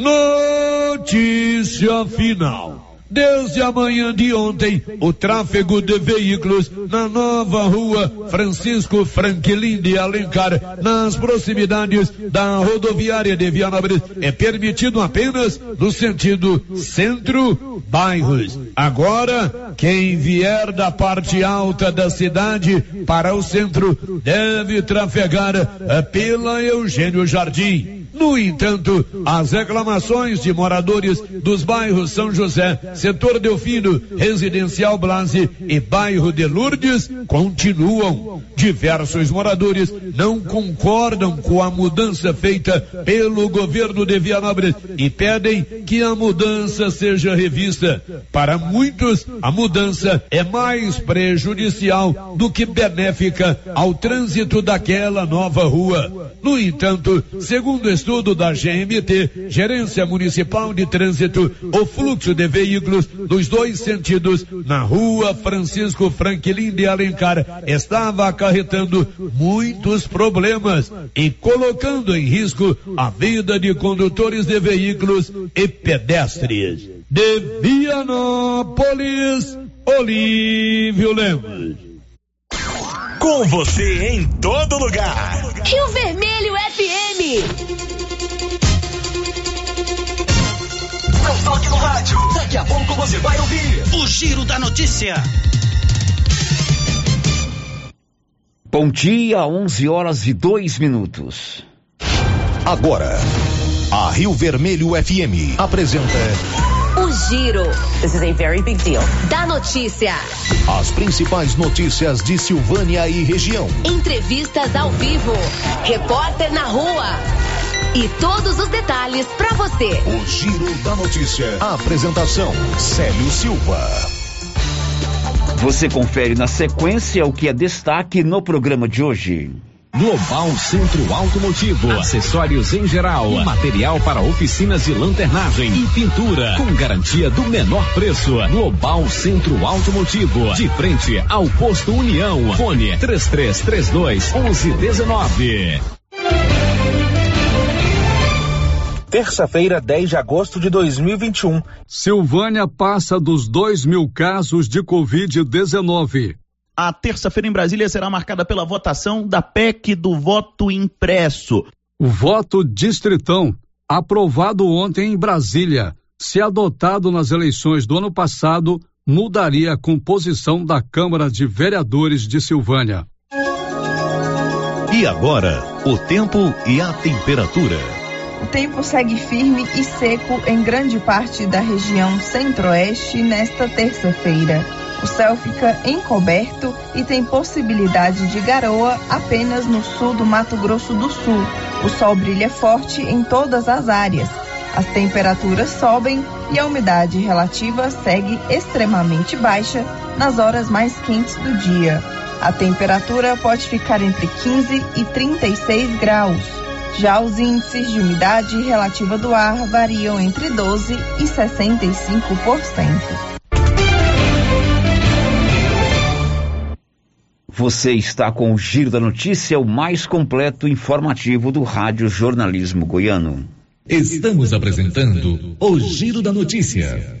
Notícia final. Desde a manhã de ontem, o tráfego de veículos na nova rua Francisco Franklin de Alencar, nas proximidades da rodoviária de Vianópolis, é permitido apenas no sentido centro-bairros. Agora, quem vier da parte alta da cidade para o centro deve trafegar eh, pela Eugênio Jardim. No entanto, as reclamações de moradores dos bairros São José, Setor Delfino, Residencial Blase e bairro de Lourdes continuam. Diversos moradores não concordam com a mudança feita pelo governo de Vianópolis e pedem que a mudança seja revista. Para muitos, a mudança é mais prejudicial do que benéfica ao trânsito daquela nova rua. No entanto, segundo estudo da GMT, Gerência Municipal de Trânsito, o fluxo de veículos nos dois sentidos na rua Francisco Franklin de Alencar estava acarretando muitos problemas e colocando em risco a vida de condutores de veículos e pedestres. De Vianópolis, Olívio Lemos. Com você em todo lugar. Rio Vermelho Não toque no rádio. Daqui a pouco você vai ouvir O Giro da Notícia. Bom dia, 11 horas e 2 minutos. Agora, a Rio Vermelho FM apresenta Giro. This is a very big deal. Da notícia. as principais notícias de Silvânia e região. Entrevistas ao vivo. Repórter na rua. E todos os detalhes para você. O Giro da Notícia. A apresentação: Célio Silva. Você confere na sequência o que é destaque no programa de hoje. Global Centro Automotivo, acessórios em geral, material para oficinas de lanternagem e pintura, com garantia do menor preço. Global Centro Automotivo, de frente ao posto União. Fone 3332 1119. Terça-feira, 10 de agosto de 2021. Silvânia passa dos 2 mil casos de Covid-19. A terça-feira em Brasília será marcada pela votação da PEC do voto impresso. O voto distritão, aprovado ontem em Brasília, se adotado nas eleições do ano passado, mudaria a composição da Câmara de Vereadores de Silvânia. E agora, o tempo e a temperatura. O tempo segue firme e seco em grande parte da região centro-oeste nesta terça-feira. O céu fica encoberto e tem possibilidade de garoa apenas no sul do Mato Grosso do Sul. O sol brilha forte em todas as áreas. As temperaturas sobem e a umidade relativa segue extremamente baixa nas horas mais quentes do dia. A temperatura pode ficar entre 15 e 36 graus. Já os índices de umidade relativa do ar variam entre 12 e 65%. Você está com o Giro da Notícia, o mais completo informativo do Rádio Jornalismo Goiano. Estamos apresentando o Giro da Notícia.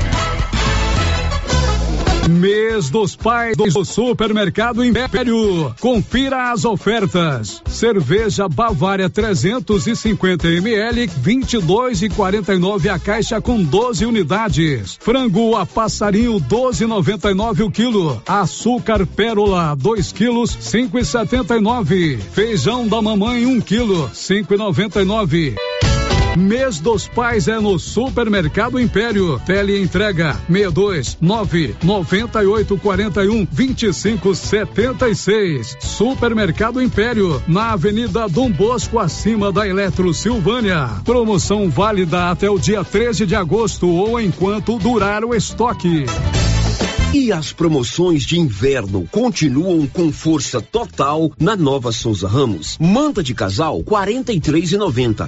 Mês dos pais do Supermercado Império. Confira as ofertas. Cerveja Bavária 350 ml, 22 e 49 a caixa com 12 unidades. Frango a passarinho 12,99 o quilo. Açúcar Pérola 2 quilos, 5,79. Feijão da mamãe 1 quilo, 5,99. Mês dos Pais é no Supermercado Império. Tele entrega 62 9 98 41 25 76. Supermercado Império, na Avenida Dom Bosco, acima da Eletro Silvânia. Promoção válida até o dia 13 de agosto ou enquanto durar o estoque. E as promoções de inverno continuam com força total na Nova Souza Ramos. Manta de casal 43,90.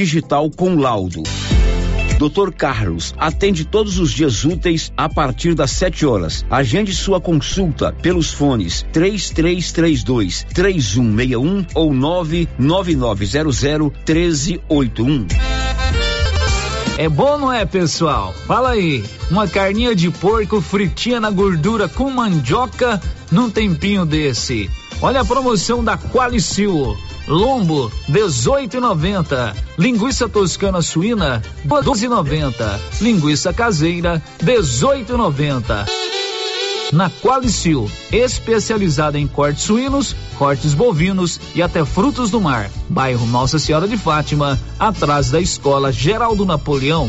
digital com laudo. Dr. Carlos atende todos os dias úteis a partir das 7 horas. Agende sua consulta pelos fones 3332 3161 ou 99900 1381. É bom, não é, pessoal? Fala aí, uma carninha de porco fritinha na gordura com mandioca num tempinho desse. Olha a promoção da Qualicil. Lombo 18,90. Linguiça toscana suína 12,90. Linguiça caseira 18,90. Na Qualicil, especializada em cortes suínos, cortes bovinos e até frutos do mar. Bairro Nossa Senhora de Fátima, atrás da Escola Geraldo Napoleão.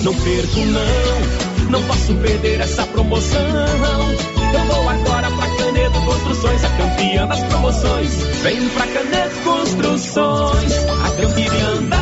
Não perco não, não posso perder essa promoção. Eu vou agora pra Canedo Construções, a campeã das promoções. Vem pra Canedo Construções, a campeã das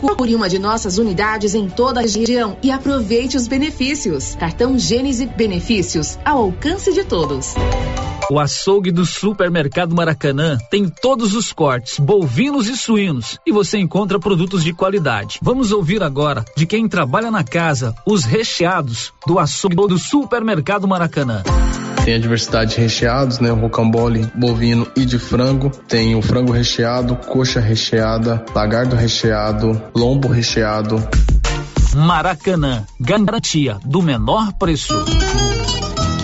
Procure uma de nossas unidades em toda a região e aproveite os benefícios. Cartão Gênese Benefícios ao alcance de todos. O açougue do Supermercado Maracanã tem todos os cortes, bovinos e suínos, e você encontra produtos de qualidade. Vamos ouvir agora de quem trabalha na casa os recheados do açougue do Supermercado Maracanã. Tem a diversidade de recheados, né? O rocambole bovino e de frango. Tem o frango recheado, coxa recheada, lagardo recheado, lombo recheado. Maracanã, garantia do menor preço.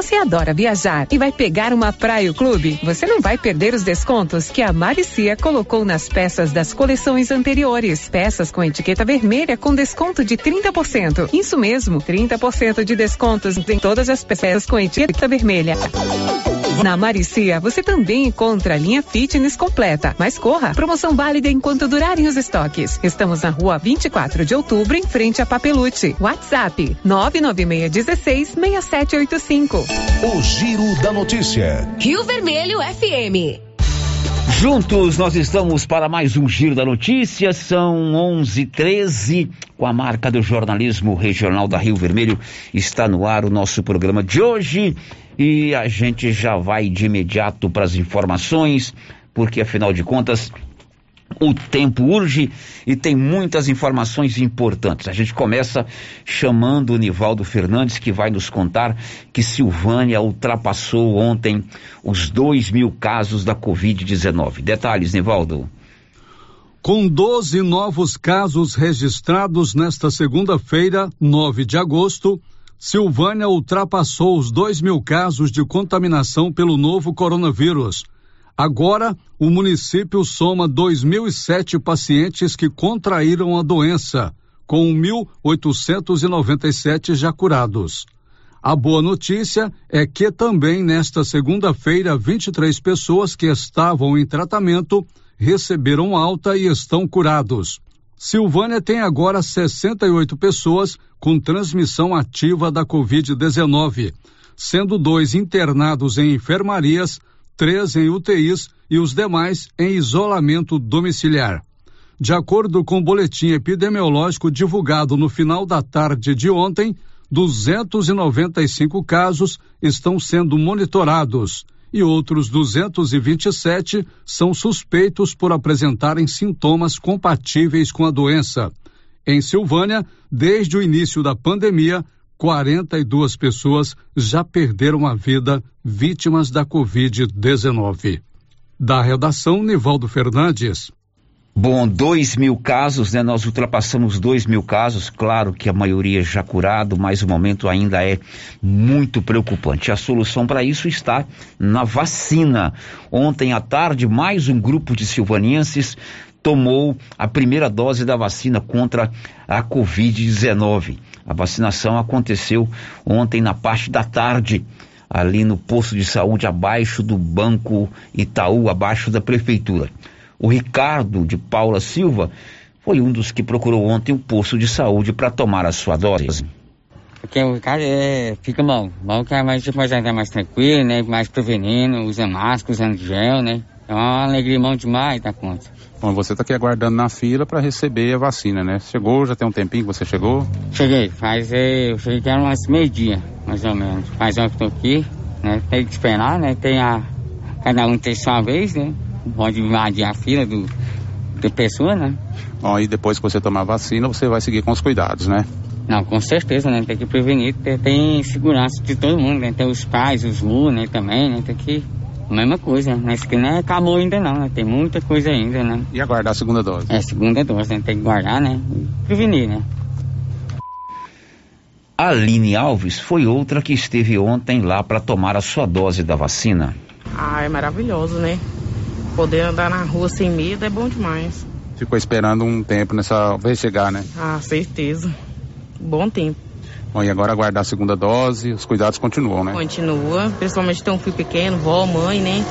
Você adora viajar e vai pegar uma praia clube, você não vai perder os descontos que a Maricia colocou nas peças das coleções anteriores. Peças com etiqueta vermelha com desconto de 30%. Isso mesmo, 30% de descontos em todas as peças com etiqueta vermelha. Na Maricia, você também encontra a linha fitness completa. Mas corra, promoção válida enquanto durarem os estoques. Estamos na rua 24 de outubro, em frente a Papelute. WhatsApp 99616 6785. O Giro da Notícia. Rio Vermelho FM. Juntos nós estamos para mais um Giro da Notícia, são 11:13 com a marca do jornalismo regional da Rio Vermelho está no ar o nosso programa de hoje e a gente já vai de imediato para as informações, porque afinal de contas o tempo urge e tem muitas informações importantes. A gente começa chamando o Nivaldo Fernandes, que vai nos contar que Silvânia ultrapassou ontem os 2 mil casos da Covid-19. Detalhes, Nivaldo. Com 12 novos casos registrados nesta segunda-feira, 9 de agosto, Silvânia ultrapassou os 2 mil casos de contaminação pelo novo coronavírus. Agora, o município soma 2.007 pacientes que contraíram a doença, com 1.897 já curados. A boa notícia é que também nesta segunda-feira, 23 pessoas que estavam em tratamento receberam alta e estão curados. Silvânia tem agora 68 pessoas com transmissão ativa da Covid-19, sendo dois internados em enfermarias três em UTIs e os demais em isolamento domiciliar. De acordo com o boletim epidemiológico divulgado no final da tarde de ontem, 295 casos estão sendo monitorados e outros 227 são suspeitos por apresentarem sintomas compatíveis com a doença. Em Silvânia, desde o início da pandemia, 42 pessoas já perderam a vida vítimas da Covid-19. Da redação, Nivaldo Fernandes. Bom, dois mil casos, né? Nós ultrapassamos dois mil casos, claro que a maioria já curado, mas o momento ainda é muito preocupante. A solução para isso está na vacina. Ontem à tarde, mais um grupo de silvanienses tomou a primeira dose da vacina contra a Covid-19. A vacinação aconteceu ontem na parte da tarde, ali no posto de saúde abaixo do Banco Itaú, abaixo da prefeitura. O Ricardo de Paula Silva foi um dos que procurou ontem o posto de saúde para tomar a sua dose. Porque o cara é, fica bom, bom que é mais, mais, mais tranquilo, né? Mais prevenindo, usa máscara, usando gel, né? É uma alegria bom demais da conta. Bom, você está aqui aguardando na fila para receber a vacina, né? Chegou, já tem um tempinho que você chegou? Cheguei, faz, é, eu cheguei que era umas meio-dia, mais ou menos. Faz hora que estou aqui, né? Tem que esperar, né? Tem a, cada um tem sua vez, né? Pode invadir a fila do, de pessoa, né? Bom, e depois que você tomar a vacina, você vai seguir com os cuidados, né? Não, com certeza, né? Tem que prevenir, tem, tem segurança de todo mundo, né? Tem os pais, os lu, né? Também, né? Tem que Mesma coisa, né? Isso que não acabou ainda não, né? Tem muita coisa ainda, né? E aguardar a segunda dose? É, segunda dose, né? Tem que guardar, né? E prevenir, né? Aline Alves foi outra que esteve ontem lá para tomar a sua dose da vacina. Ah, é maravilhoso, né? Poder andar na rua sem medo é bom demais. Ficou esperando um tempo nessa vez chegar, né? Ah, certeza. Bom tempo. Bom, e agora aguardar a segunda dose, os cuidados continuam, né? Continua, principalmente tem um filho pequeno, vó, mãe, né?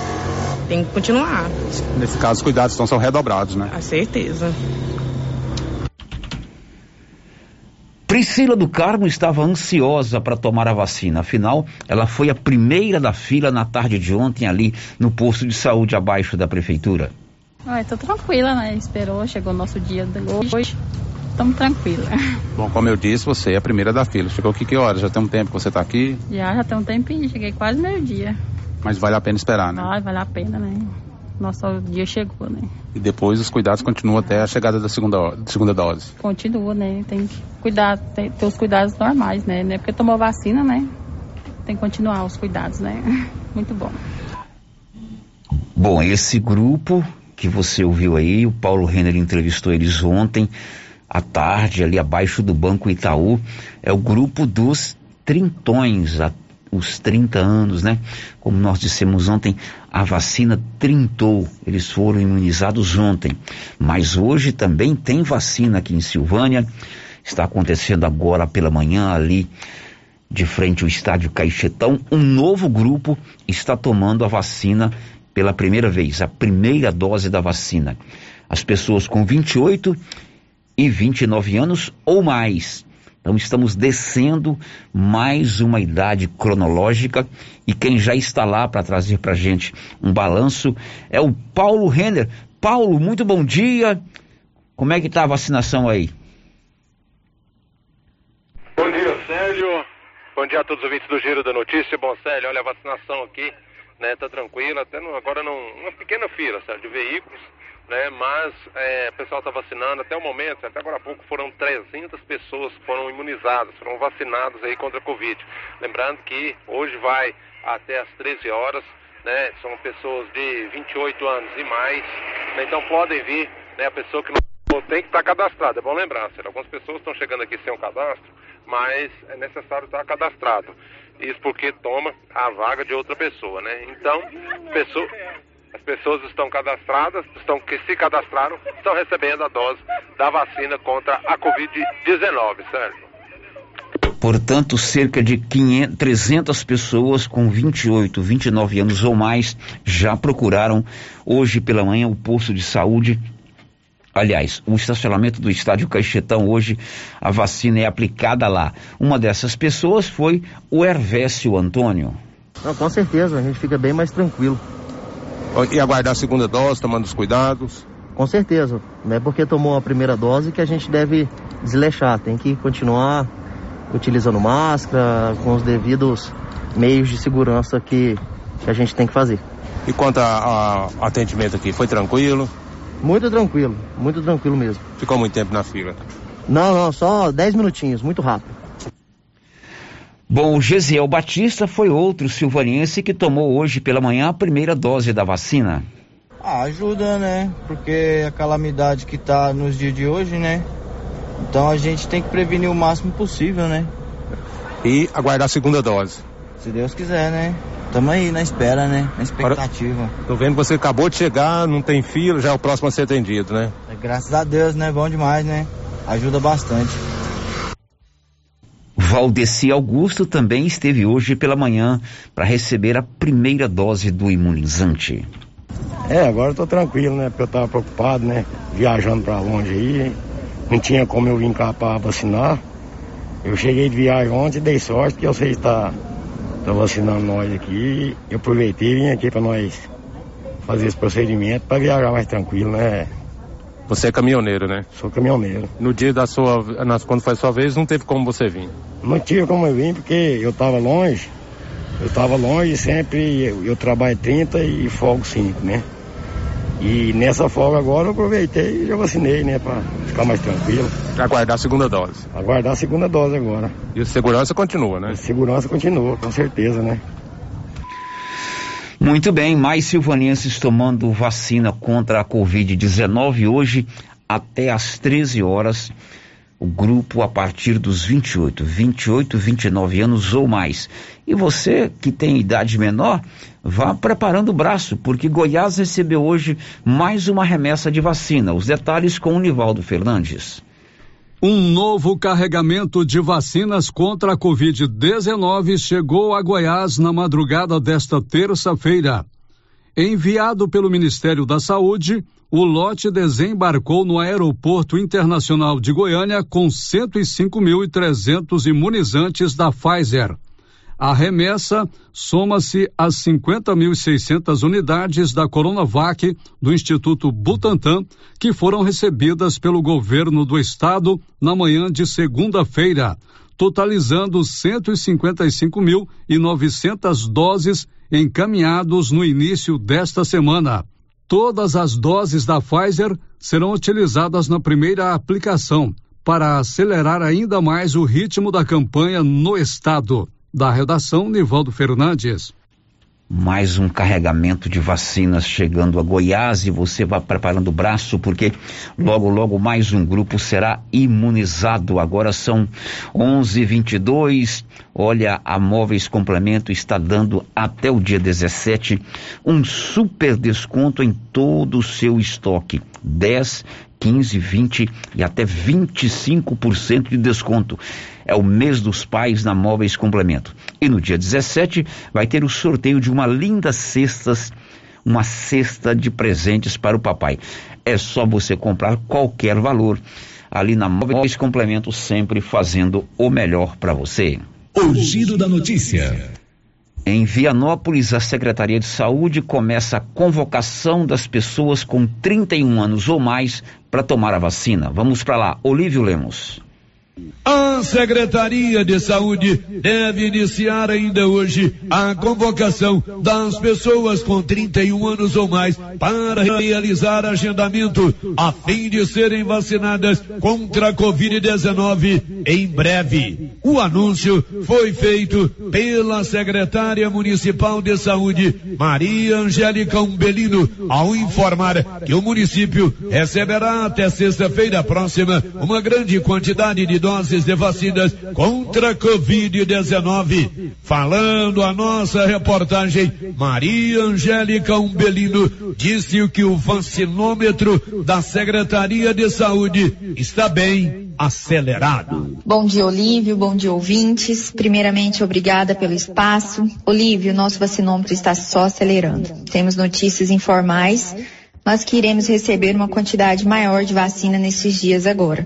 Tem que continuar. Nesse caso, os cuidados estão são redobrados, né? A certeza. Priscila do Carmo estava ansiosa para tomar a vacina. Afinal, ela foi a primeira da fila na tarde de ontem ali no posto de saúde abaixo da prefeitura. Ah, tô tranquila, né? Esperou, chegou o nosso dia hoje estamos tranquilos. Bom, como eu disse, você é a primeira da fila. Chegou aqui que horas? Já tem um tempo que você está aqui? Já, já tem um tempinho. Cheguei quase meio-dia. Mas vale a pena esperar, né? Vale, vale a pena, né? Nosso dia chegou, né? E depois os cuidados continuam até a chegada da segunda, segunda dose? Continua, né? Tem que cuidar, ter, ter os cuidados normais, né? Não é porque tomou vacina, né? Tem que continuar os cuidados, né? Muito bom. Bom, esse grupo que você ouviu aí, o Paulo Renner entrevistou eles ontem, à tarde, ali abaixo do Banco Itaú, é o grupo dos trintões, a, os 30 anos, né? Como nós dissemos ontem, a vacina trintou, eles foram imunizados ontem. Mas hoje também tem vacina aqui em Silvânia, está acontecendo agora pela manhã ali de frente ao estádio Caixetão, um novo grupo está tomando a vacina pela primeira vez, a primeira dose da vacina. As pessoas com 28 e 29 anos ou mais. Então estamos descendo mais uma idade cronológica e quem já está lá para trazer para gente um balanço é o Paulo Renner. Paulo, muito bom dia. Como é que está a vacinação aí? Bom dia, Célio. Bom dia a todos os ouvintes do Giro da Notícia. Bom, Célio, olha a vacinação aqui, né? Tá tranquila, até agora numa pequena fila, Célio, de veículos né? Mas é, o pessoal está vacinando até o momento, até agora há pouco foram 300 pessoas que foram imunizadas, foram vacinadas aí contra a Covid. Lembrando que hoje vai até às 13 horas, né? São pessoas de 28 anos e mais, né? então podem vir, né? A pessoa que não tem que estar tá cadastrada, é bom lembrar, será? algumas pessoas estão chegando aqui sem um cadastro, mas é necessário estar cadastrado. Isso porque toma a vaga de outra pessoa, né? Então, pessoa as pessoas estão cadastradas, estão que se cadastraram, estão recebendo a dose da vacina contra a Covid-19, Sérgio. Portanto, cerca de 500, 300 pessoas com 28, 29 anos ou mais já procuraram hoje pela manhã o posto de saúde. Aliás, o estacionamento do estádio Caixetão hoje a vacina é aplicada lá. Uma dessas pessoas foi o Hervécio Antônio. Não, com certeza, a gente fica bem mais tranquilo E aguardar a segunda dose, tomando os cuidados? Com certeza. Não é porque tomou a primeira dose que a gente deve desleixar. Tem que continuar utilizando máscara, com os devidos meios de segurança que, que a gente tem que fazer. E quanto ao atendimento aqui, foi tranquilo? Muito tranquilo, muito tranquilo mesmo. Ficou muito tempo na fila? Não, não, só 10 minutinhos, muito rápido. Bom, o Gesiel Batista foi outro silvaniense que tomou hoje pela manhã a primeira dose da vacina. Ah, ajuda, né? Porque a calamidade que tá nos dias de hoje, né? Então a gente tem que prevenir o máximo possível, né? E aguardar a segunda dose. Se Deus quiser, né? Tamo aí na espera, né? Na expectativa. Agora, tô vendo que você acabou de chegar, não tem fila, já é o próximo a ser atendido, né? É, graças a Deus, né? Bom demais, né? Ajuda bastante. Valdeci Augusto também esteve hoje pela manhã para receber a primeira dose do imunizante. É, agora eu tô tranquilo, né? Porque eu tava preocupado, né? Viajando para longe aí. Não tinha como eu vir cá para vacinar. Eu cheguei de viagem ontem e dei sorte que sei estar tá vacinando nós aqui. Eu aproveitei e vim aqui para nós fazer esse procedimento para viajar mais tranquilo, né? Você é caminhoneiro, né? Sou caminhoneiro. No dia da sua, quando foi a sua vez, não teve como você vir? Não tive como eu vir porque eu estava longe. Eu estava longe e sempre eu, eu, trabalho 30 e folgo 5, né? E nessa folga agora eu aproveitei e já vacinei, né? Para ficar mais tranquilo. Aguardar a segunda dose. Aguardar a segunda dose agora. E a segurança continua, né? A segurança continua, com certeza, né? Muito bem, mais silvanenses tomando vacina contra a Covid-19 hoje até às 13 horas. O grupo a partir dos 28, 28, 29 anos ou mais. E você que tem idade menor, vá preparando o braço, porque Goiás recebeu hoje mais uma remessa de vacina. Os detalhes com o Nivaldo Fernandes. Um novo carregamento de vacinas contra a Covid-19 chegou a Goiás na madrugada desta terça-feira. Enviado pelo Ministério da Saúde, o lote desembarcou no Aeroporto Internacional de Goiânia com 105.300 imunizantes da Pfizer. A remessa soma-se às 50.600 unidades da Coronavac do Instituto Butantan, que foram recebidas pelo governo do estado na manhã de segunda-feira, totalizando 155.900 doses encaminhados no início desta semana. Todas as doses da Pfizer serão utilizadas na primeira aplicação para acelerar ainda mais o ritmo da campanha no estado. Da redação, Nivaldo Fernandes. Mais um carregamento de vacinas chegando a Goiás e você vai preparando o braço porque logo, logo mais um grupo será imunizado. Agora são 11:22. Olha, a Móveis Complemento está dando até o dia 17 um super desconto em todo o seu estoque. 10, 15, 20 e até 25% de desconto é o mês dos pais na Móveis Complemento. E no dia 17 vai ter o sorteio de uma linda cestas, uma cesta de presentes para o papai. É só você comprar qualquer valor ali na Móveis Complemento, sempre fazendo o melhor para você. O giro da notícia. Em Vianópolis, a Secretaria de Saúde começa a convocação das pessoas com 31 anos ou mais para tomar a vacina. Vamos para lá, Olívio Lemos. A Secretaria de Saúde deve iniciar ainda hoje a convocação das pessoas com 31 anos ou mais para realizar agendamento a fim de serem vacinadas contra a Covid-19 em breve. O anúncio foi feito pela secretária municipal de saúde, Maria Angélica Umbelino, ao informar que o município receberá até sexta-feira próxima uma grande quantidade de doses de vacinas contra a Covid-19. Falando a nossa reportagem, Maria Angélica Umbelino disse que o vacinômetro da Secretaria de Saúde está bem acelerado. Bom dia, Olívio. Bom dia, ouvintes. Primeiramente, obrigada pelo espaço. Olívio, nosso vacinômetro está só acelerando. Temos notícias informais, mas que iremos receber uma quantidade maior de vacina nesses dias agora.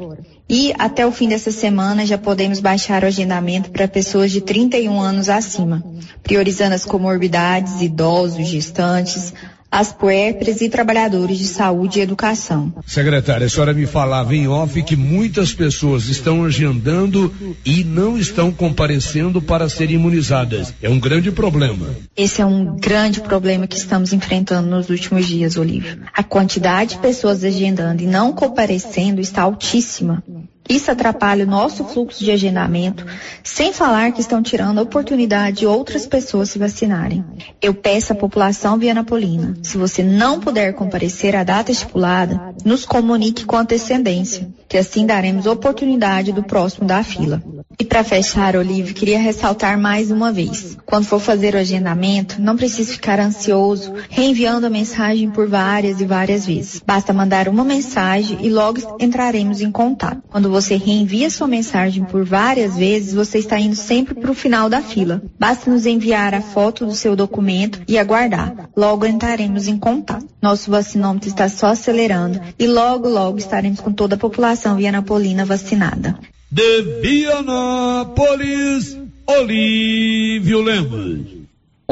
E até o fim dessa semana já podemos baixar o agendamento para pessoas de 31 anos acima, priorizando as comorbidades, idosos, gestantes, as puérperas e trabalhadores de saúde e educação. Secretária, a senhora me falava em off que muitas pessoas estão agendando e não estão comparecendo para serem imunizadas. É um grande problema. Esse é um grande problema que estamos enfrentando nos últimos dias, Olívio. A quantidade de pessoas agendando e não comparecendo está altíssima. Isso atrapalha o nosso fluxo de agendamento, sem falar que estão tirando a oportunidade de outras pessoas se vacinarem. Eu peço à população vianapolina, se você não puder comparecer à data estipulada, nos comunique com antecedência, que assim daremos oportunidade do próximo da fila. E para fechar, Olívio, queria ressaltar mais uma vez. Quando for fazer o agendamento, não precisa ficar ansioso, reenviando a mensagem por várias e várias vezes. Basta mandar uma mensagem e logo entraremos em contato. Quando você reenvia sua mensagem por várias vezes, você está indo sempre para o final da fila. Basta nos enviar a foto do seu documento e aguardar. Logo entraremos em contato. Nosso vacinômetro está só acelerando e logo, logo estaremos com toda a população vianapolina vacinada. De Vianápolis, Olívio Lemos.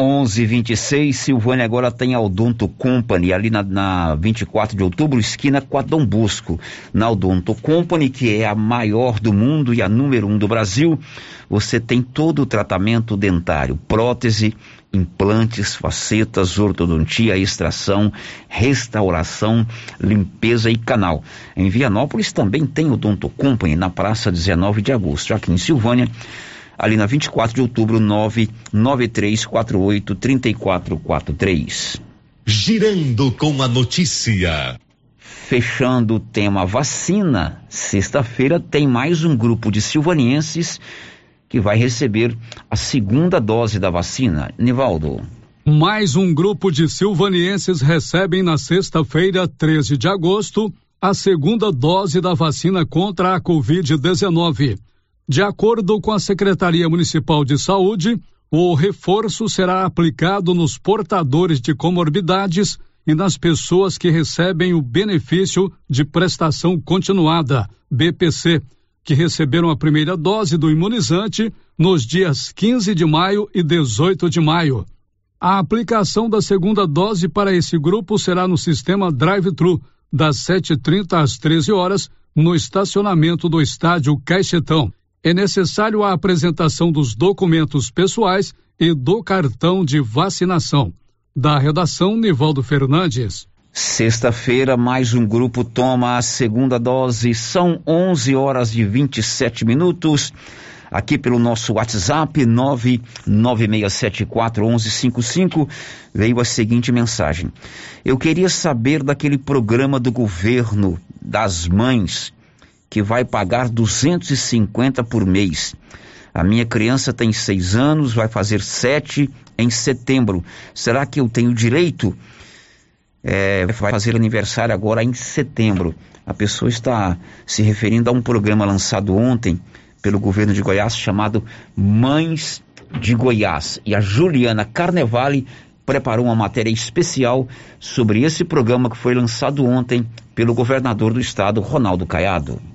11:26 Silvânia agora tem a Odonto Company ali na, na 24 de outubro, esquina com a Dom Bosco. Na Odonto Company, que é a maior do mundo e a número um do Brasil, você tem todo o tratamento dentário, prótese, implantes, facetas, ortodontia, extração, restauração, limpeza e canal. Em Vianópolis também tem o Odonto Company na Praça 19 de Agosto, aqui em Silvânia ali na 24 de outubro, 99348 3443. Girando com a notícia. Fechando o tema vacina, sexta-feira tem mais um grupo de silvanienses que vai receber a segunda dose da vacina. Nivaldo. Mais um grupo de silvanienses recebem na sexta-feira, 13 de agosto, a segunda dose da vacina contra a Covid-19. De acordo com a Secretaria Municipal de Saúde, o reforço será aplicado nos portadores de comorbidades e nas pessoas que recebem o benefício de prestação continuada, BPC, que receberam a primeira dose do imunizante nos dias 15 de maio e 18 de maio. A aplicação da segunda dose para esse grupo será no sistema drive-thru, das 7h30 às 13 horas, no estacionamento do estádio Caixetão é necessário a apresentação dos documentos pessoais e do cartão de vacinação. Da redação, Nivaldo Fernandes. Sexta-feira, mais um grupo toma a segunda dose. São 11 horas e 27 minutos. Aqui pelo nosso WhatsApp, 996741155, veio a seguinte mensagem. Eu queria saber daquele programa do governo das mães que vai pagar 250 por mês. A minha criança tem seis anos, vai fazer sete em setembro. Será que eu tenho direito? É, vai fazer aniversário agora em setembro. A pessoa está se referindo a um programa lançado ontem pelo governo de Goiás chamado Mães de Goiás. E a Juliana Carnevale preparou uma matéria especial sobre esse programa que foi lançado ontem pelo governador do estado, Ronaldo Caiado.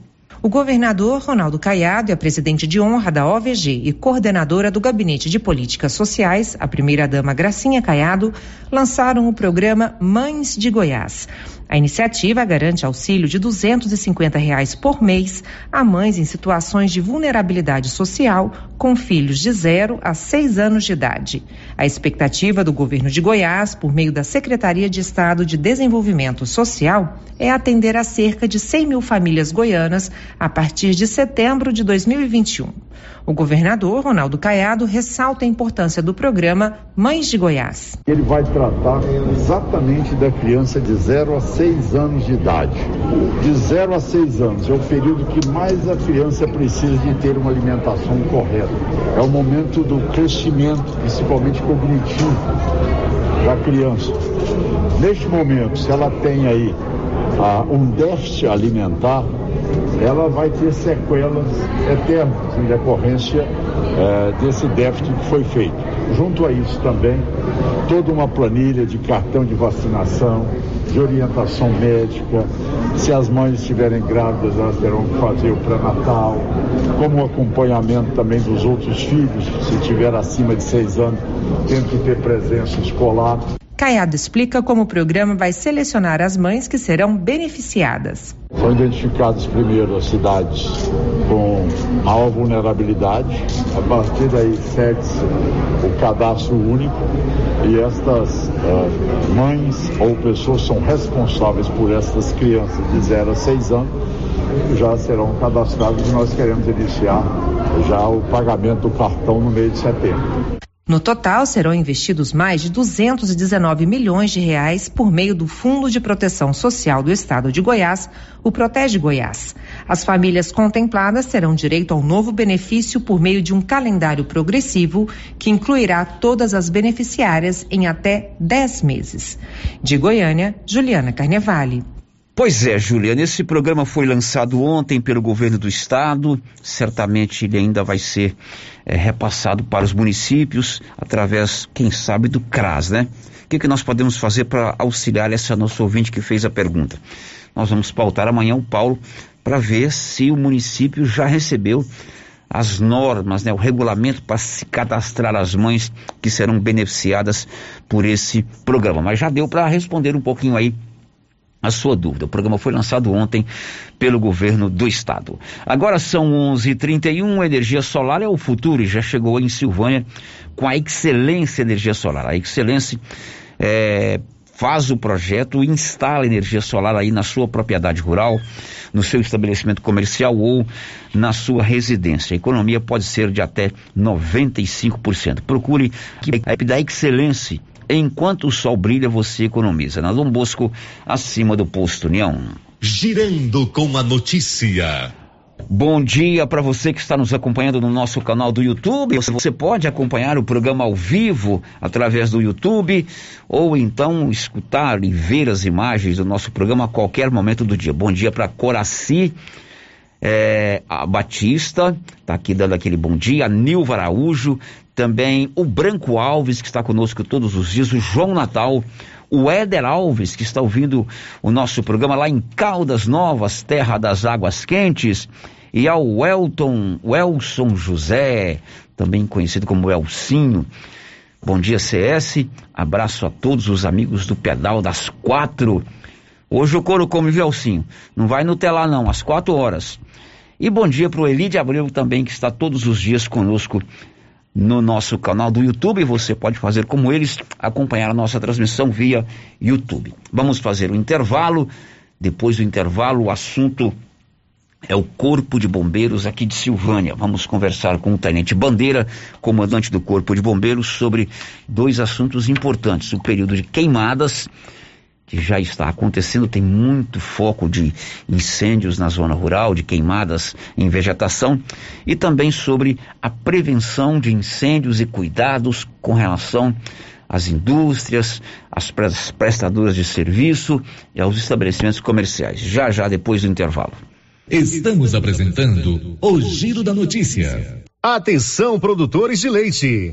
O governador Ronaldo Caiado e a presidente de honra da OVG e coordenadora do Gabinete de Políticas Sociais, a primeira-dama Gracinha Caiado, lançaram o programa Mães de Goiás. A iniciativa garante auxílio de 250 reais por mês a mães em situações de vulnerabilidade social com filhos de 0 a 6 anos de idade. A expectativa do governo de Goiás, por meio da Secretaria de Estado de Desenvolvimento Social, é atender a cerca de 100 mil famílias goianas a partir de setembro de 2021. O governador Ronaldo Caiado ressalta a importância do programa Mães de Goiás. Ele vai tratar exatamente da criança de 0 a 6 anos de idade. De 0 a 6 anos é o período que mais a criança precisa de ter uma alimentação correta. É o momento do crescimento, principalmente cognitivo, da criança. Neste momento, se ela tem aí ah, um déficit alimentar, ela vai ter sequelas eternas em decorrência eh, desse déficit que foi feito. Junto a isso também, toda uma planilha de cartão de vacinação, de orientação médica, se as mães estiverem grávidas, elas terão que fazer o pré-natal, como acompanhamento também dos outros filhos, se tiver acima de seis anos, tendo que ter presença escolar. Caiado explica como o programa vai selecionar as mães que serão beneficiadas. São identificadas primeiro as cidades com maior vulnerabilidade, a partir daí segue-se o cadastro único e estas uh, mães ou pessoas são responsáveis por estas crianças de 0 a 6 anos já serão cadastradas e nós queremos iniciar já o pagamento do cartão no mês de setembro. No total, serão investidos mais de 219 milhões de reais por meio do Fundo de Proteção Social do Estado de Goiás, o Protege Goiás. As famílias contempladas terão direito ao novo benefício por meio de um calendário progressivo que incluirá todas as beneficiárias em até 10 meses. De Goiânia, Juliana Carnevale. Pois é, Juliana, esse programa foi lançado ontem pelo governo do estado, certamente ele ainda vai ser é, repassado para os municípios através, quem sabe, do CRAS, né? O que, que nós podemos fazer para auxiliar essa nossa ouvinte que fez a pergunta? Nós vamos pautar amanhã o Paulo para ver se o município já recebeu as normas, né, o regulamento para se cadastrar as mães que serão beneficiadas por esse programa. Mas já deu para responder um pouquinho aí a sua dúvida. O programa foi lançado ontem pelo governo do estado. Agora são 11:31. Energia solar é o futuro e já chegou em Silvânia com a Excelência Energia Solar. A Excelência é, faz o projeto, instala energia solar aí na sua propriedade rural, no seu estabelecimento comercial ou na sua residência. A economia pode ser de até 95%. Procure a equipe da Excelência Enquanto o sol brilha, você economiza. Na Dom Bosco, acima do posto União. Girando com a notícia. Bom dia para você que está nos acompanhando no nosso canal do YouTube. Você pode acompanhar o programa ao vivo através do YouTube ou então escutar e ver as imagens do nosso programa a qualquer momento do dia. Bom dia para Coraci é, a Batista, está aqui dando aquele bom dia, a Nilva Araújo, também o Branco Alves, que está conosco todos os dias, o João Natal, o Éder Alves, que está ouvindo o nosso programa lá em Caldas Novas, Terra das Águas Quentes, e ao Welton, Welson José, também conhecido como Elcinho. Bom dia, CS. Abraço a todos os amigos do Pedal das Quatro. Hoje o couro come, viu, Elcinho? Não vai no telar, não, às quatro horas. E bom dia para o Elide Abreu também, que está todos os dias conosco no nosso canal do YouTube. Você pode fazer como eles, acompanhar a nossa transmissão via YouTube. Vamos fazer o um intervalo. Depois do intervalo, o assunto é o Corpo de Bombeiros aqui de Silvânia. Vamos conversar com o Tenente Bandeira, comandante do Corpo de Bombeiros, sobre dois assuntos importantes: o período de queimadas que já está acontecendo, tem muito foco de incêndios na zona rural, de queimadas em vegetação, e também sobre a prevenção de incêndios e cuidados com relação às indústrias, às prestadoras de serviço e aos estabelecimentos comerciais. Já já depois do intervalo. Estamos apresentando o Giro da Notícia. Atenção, produtores de leite.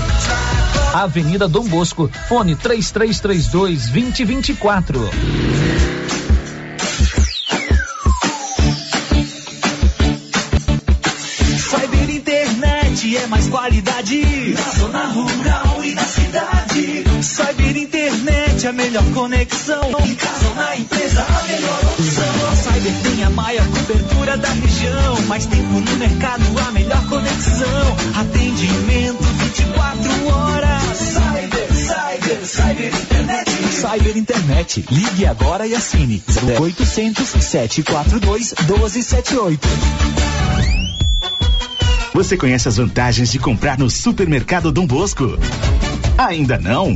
Avenida Dom Bosco, fone 3332 2024. Cyber internet é mais qualidade na zona rural e na cidade. Cyber internet é a melhor conexão. Em casa ou na empresa, a melhor opção. Cyber tem a maior cobertura da região. Mais tempo no mercado, a melhor conexão. Atendimento 24 horas. Cyber, Cyber, Cyber Internet. Cyber Internet. Ligue agora e assine 0800 742 1278. Você conhece as vantagens de comprar no Supermercado Dom Bosco? Ainda não?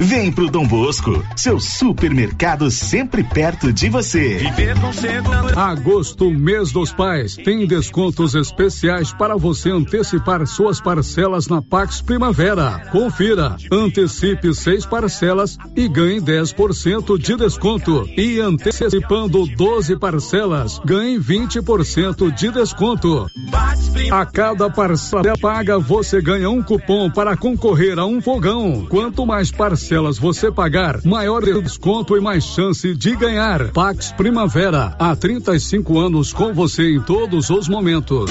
Vem pro Dom Bosco, seu supermercado sempre perto de você. Agosto, mês dos pais, tem descontos especiais para você antecipar suas parcelas na Pax Primavera. Confira, antecipe seis parcelas e ganhe 10% de desconto. E antecipando 12 parcelas, ganhe 20% de desconto. A cada parcela paga, você ganha um cupom para concorrer a um fogão. Quanto mais parcelas você pagar, maior desconto e mais chance de ganhar. Pax Primavera, há 35 anos com você em todos os momentos.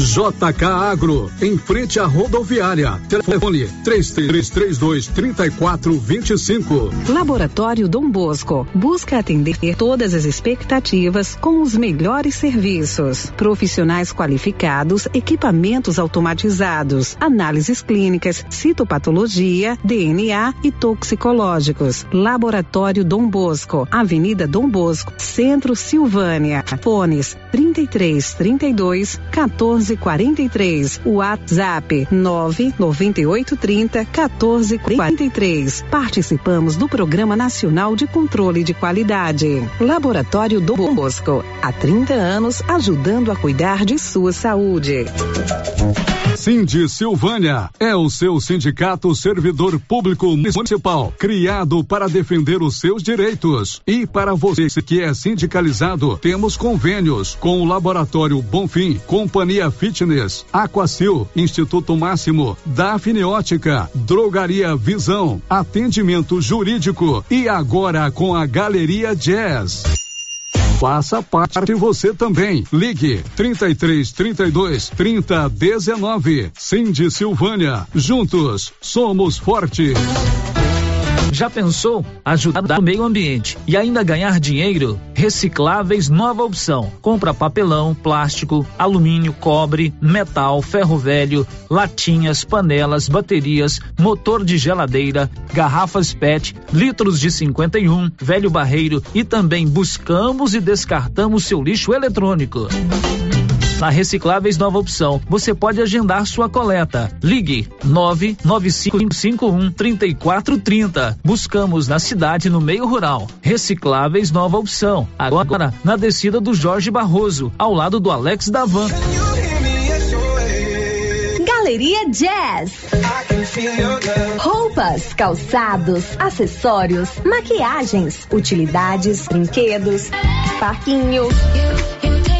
JK Agro, em frente à rodoviária. Telefone 3332 3425. Laboratório Dom Bosco busca atender todas as expectativas com os melhores serviços. Profissionais qualificados, equipamentos automatizados, análises clínicas, citopatologia, DNA e toxicológicos. Laboratório Dom Bosco, Avenida Dom Bosco, Centro Silvânia. Fones 33 32 14 43. WhatsApp 99830 1443. Participamos do Programa Nacional de Controle de Qualidade. Laboratório do Bosco. Há 30 anos ajudando a cuidar de sua saúde. Cindy Silvânia é o seu sindicato servidor público municipal, criado para defender os seus direitos. E para você que é sindicalizado, temos convênios com o Laboratório Bonfim, Companhia Fitness, Aquacil, Instituto Máximo, Dafne Ótica, Drogaria Visão, Atendimento Jurídico e agora com a Galeria Jazz. Faça parte você também. Ligue 33 32 30 19. Cindy Silvânia. Juntos somos fortes. Já pensou ajudar o meio ambiente e ainda ganhar dinheiro? Recicláveis Nova Opção. Compra papelão, plástico, alumínio, cobre, metal, ferro velho, latinhas, panelas, baterias, motor de geladeira, garrafas PET, litros de 51, velho barreiro e também buscamos e descartamos seu lixo eletrônico. Na Recicláveis Nova Opção, você pode agendar sua coleta. Ligue 99551 3430. Buscamos na cidade no meio rural. Recicláveis Nova Opção. Agora na descida do Jorge Barroso, ao lado do Alex Davan. Galeria Jazz. Roupas, calçados, acessórios, maquiagens, utilidades, brinquedos, parquinhos.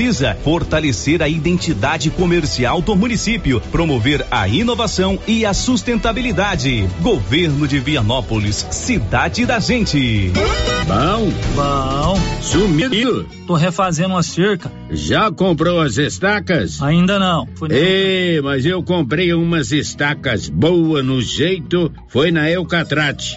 precisa fortalecer a identidade comercial do município, promover a inovação e a sustentabilidade. Governo de Vianópolis, cidade da gente. Bom. Bom. Sumido. Tô refazendo uma cerca. Já comprou as estacas? Ainda não. Ei, mas eu comprei umas estacas boas no jeito, foi na Eucatrate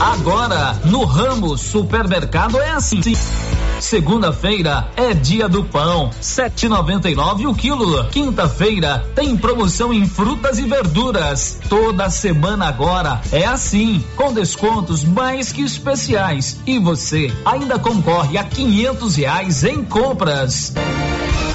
Agora, no ramo supermercado é assim. Segunda-feira é dia do pão, 7,99 o quilo. Quinta-feira tem promoção em frutas e verduras. Toda semana agora é assim, com descontos mais que especiais. E você ainda concorre a quinhentos reais em compras.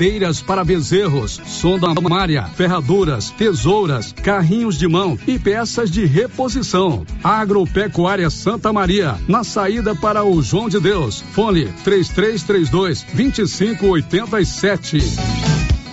mamadeiras para bezerros, sonda mamária, ferraduras, tesouras, carrinhos de mão e peças de reposição. Agropecuária Santa Maria, na saída para o João de Deus. Fone 3332 2587.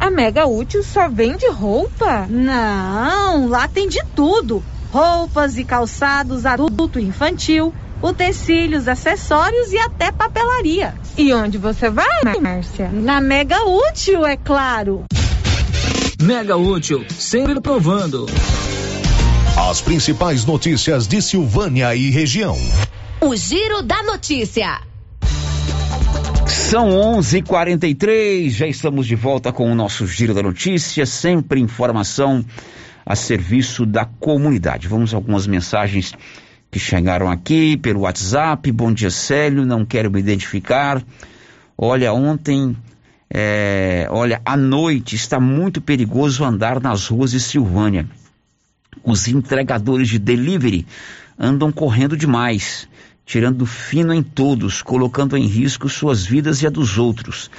A Mega Útil só vende roupa? Não, lá tem de tudo: roupas e calçados adulto e infantil, utensílios, acessórios e até papelaria. E onde você vai, Márcia? Na Mega Útil, é claro. Mega Útil, sempre provando. As principais notícias de Silvânia e região. O Giro da Notícia. São 11:43, já estamos de volta com o nosso Giro da Notícia, sempre informação a serviço da comunidade. Vamos algumas mensagens que chegaram aqui pelo WhatsApp. Bom dia, Célio, não quero me identificar. Olha, ontem, é, olha, à noite está muito perigoso andar nas ruas de Silvânia. Os entregadores de delivery andam correndo demais tirando fino em todos, colocando em risco suas vidas e a dos outros.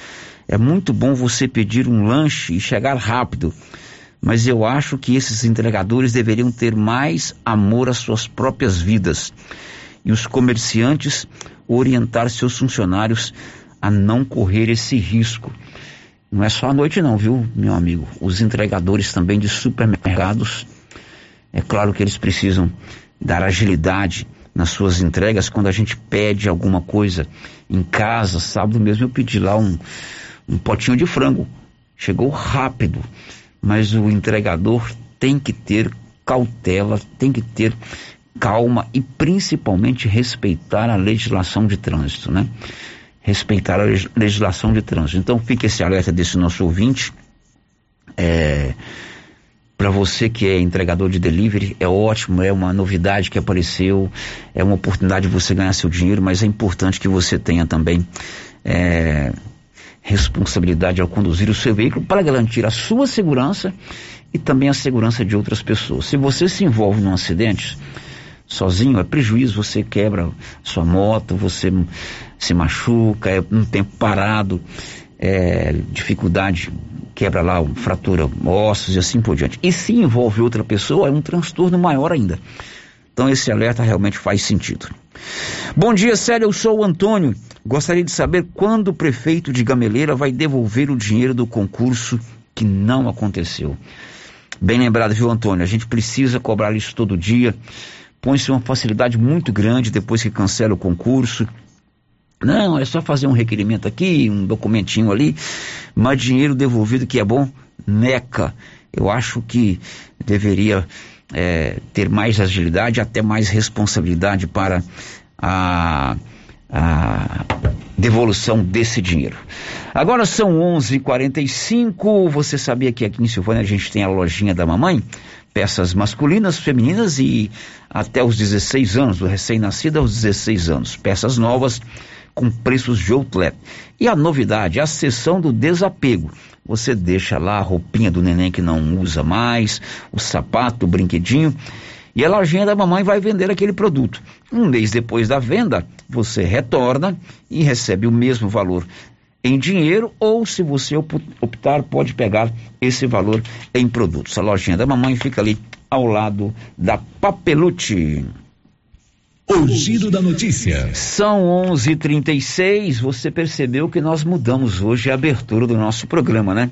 É muito bom você pedir um lanche e chegar rápido, mas eu acho que esses entregadores deveriam ter mais amor às suas próprias vidas e os comerciantes orientar seus funcionários a não correr esse risco. Não é só à noite não, viu, meu amigo? Os entregadores também de supermercados, é claro que eles precisam dar agilidade nas suas entregas, quando a gente pede alguma coisa em casa, sábado mesmo eu pedi lá um, um potinho de frango. Chegou rápido, mas o entregador tem que ter cautela, tem que ter calma e principalmente respeitar a legislação de trânsito, né? respeitar a legislação de trânsito. Então fique esse alerta desse nosso ouvinte. É, para você que é entregador de delivery, é ótimo, é uma novidade que apareceu, é uma oportunidade de você ganhar seu dinheiro, mas é importante que você tenha também é, responsabilidade ao conduzir o seu veículo para garantir a sua segurança e também a segurança de outras pessoas. Se você se envolve num acidente sozinho, é prejuízo, você quebra sua moto, você se machuca, é um tempo parado, é, dificuldade quebra lá, fratura ossos e assim por diante. E se envolve outra pessoa, é um transtorno maior ainda. Então esse alerta realmente faz sentido. Bom dia, Célio, eu sou o Antônio. Gostaria de saber quando o prefeito de Gameleira vai devolver o dinheiro do concurso que não aconteceu. Bem lembrado, viu, Antônio? A gente precisa cobrar isso todo dia. Põe-se uma facilidade muito grande depois que cancela o concurso. Não, é só fazer um requerimento aqui, um documentinho ali, mas dinheiro devolvido que é bom, neca. Eu acho que deveria é, ter mais agilidade, até mais responsabilidade para a, a devolução desse dinheiro. Agora são 11:45. Você sabia que aqui em Silvânia a gente tem a lojinha da mamãe? Peças masculinas, femininas e até os 16 anos, do recém-nascido aos 16 anos. Peças novas com preços de outlet. E a novidade, a sessão do desapego. Você deixa lá a roupinha do neném que não usa mais, o sapato, o brinquedinho, e a lojinha da mamãe vai vender aquele produto. Um mês depois da venda, você retorna e recebe o mesmo valor em dinheiro ou, se você optar, pode pegar esse valor em produtos. A lojinha da mamãe fica ali ao lado da Papelute. O giro da notícia. São 11:36. Você percebeu que nós mudamos hoje a abertura do nosso programa, né?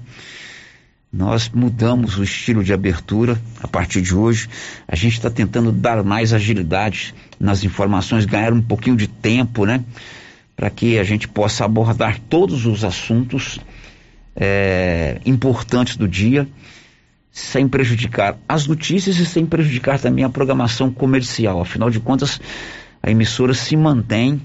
Nós mudamos o estilo de abertura a partir de hoje. A gente está tentando dar mais agilidade nas informações, ganhar um pouquinho de tempo, né? Para que a gente possa abordar todos os assuntos é, importantes do dia sem prejudicar as notícias e sem prejudicar também a programação comercial. Afinal de contas, a emissora se mantém,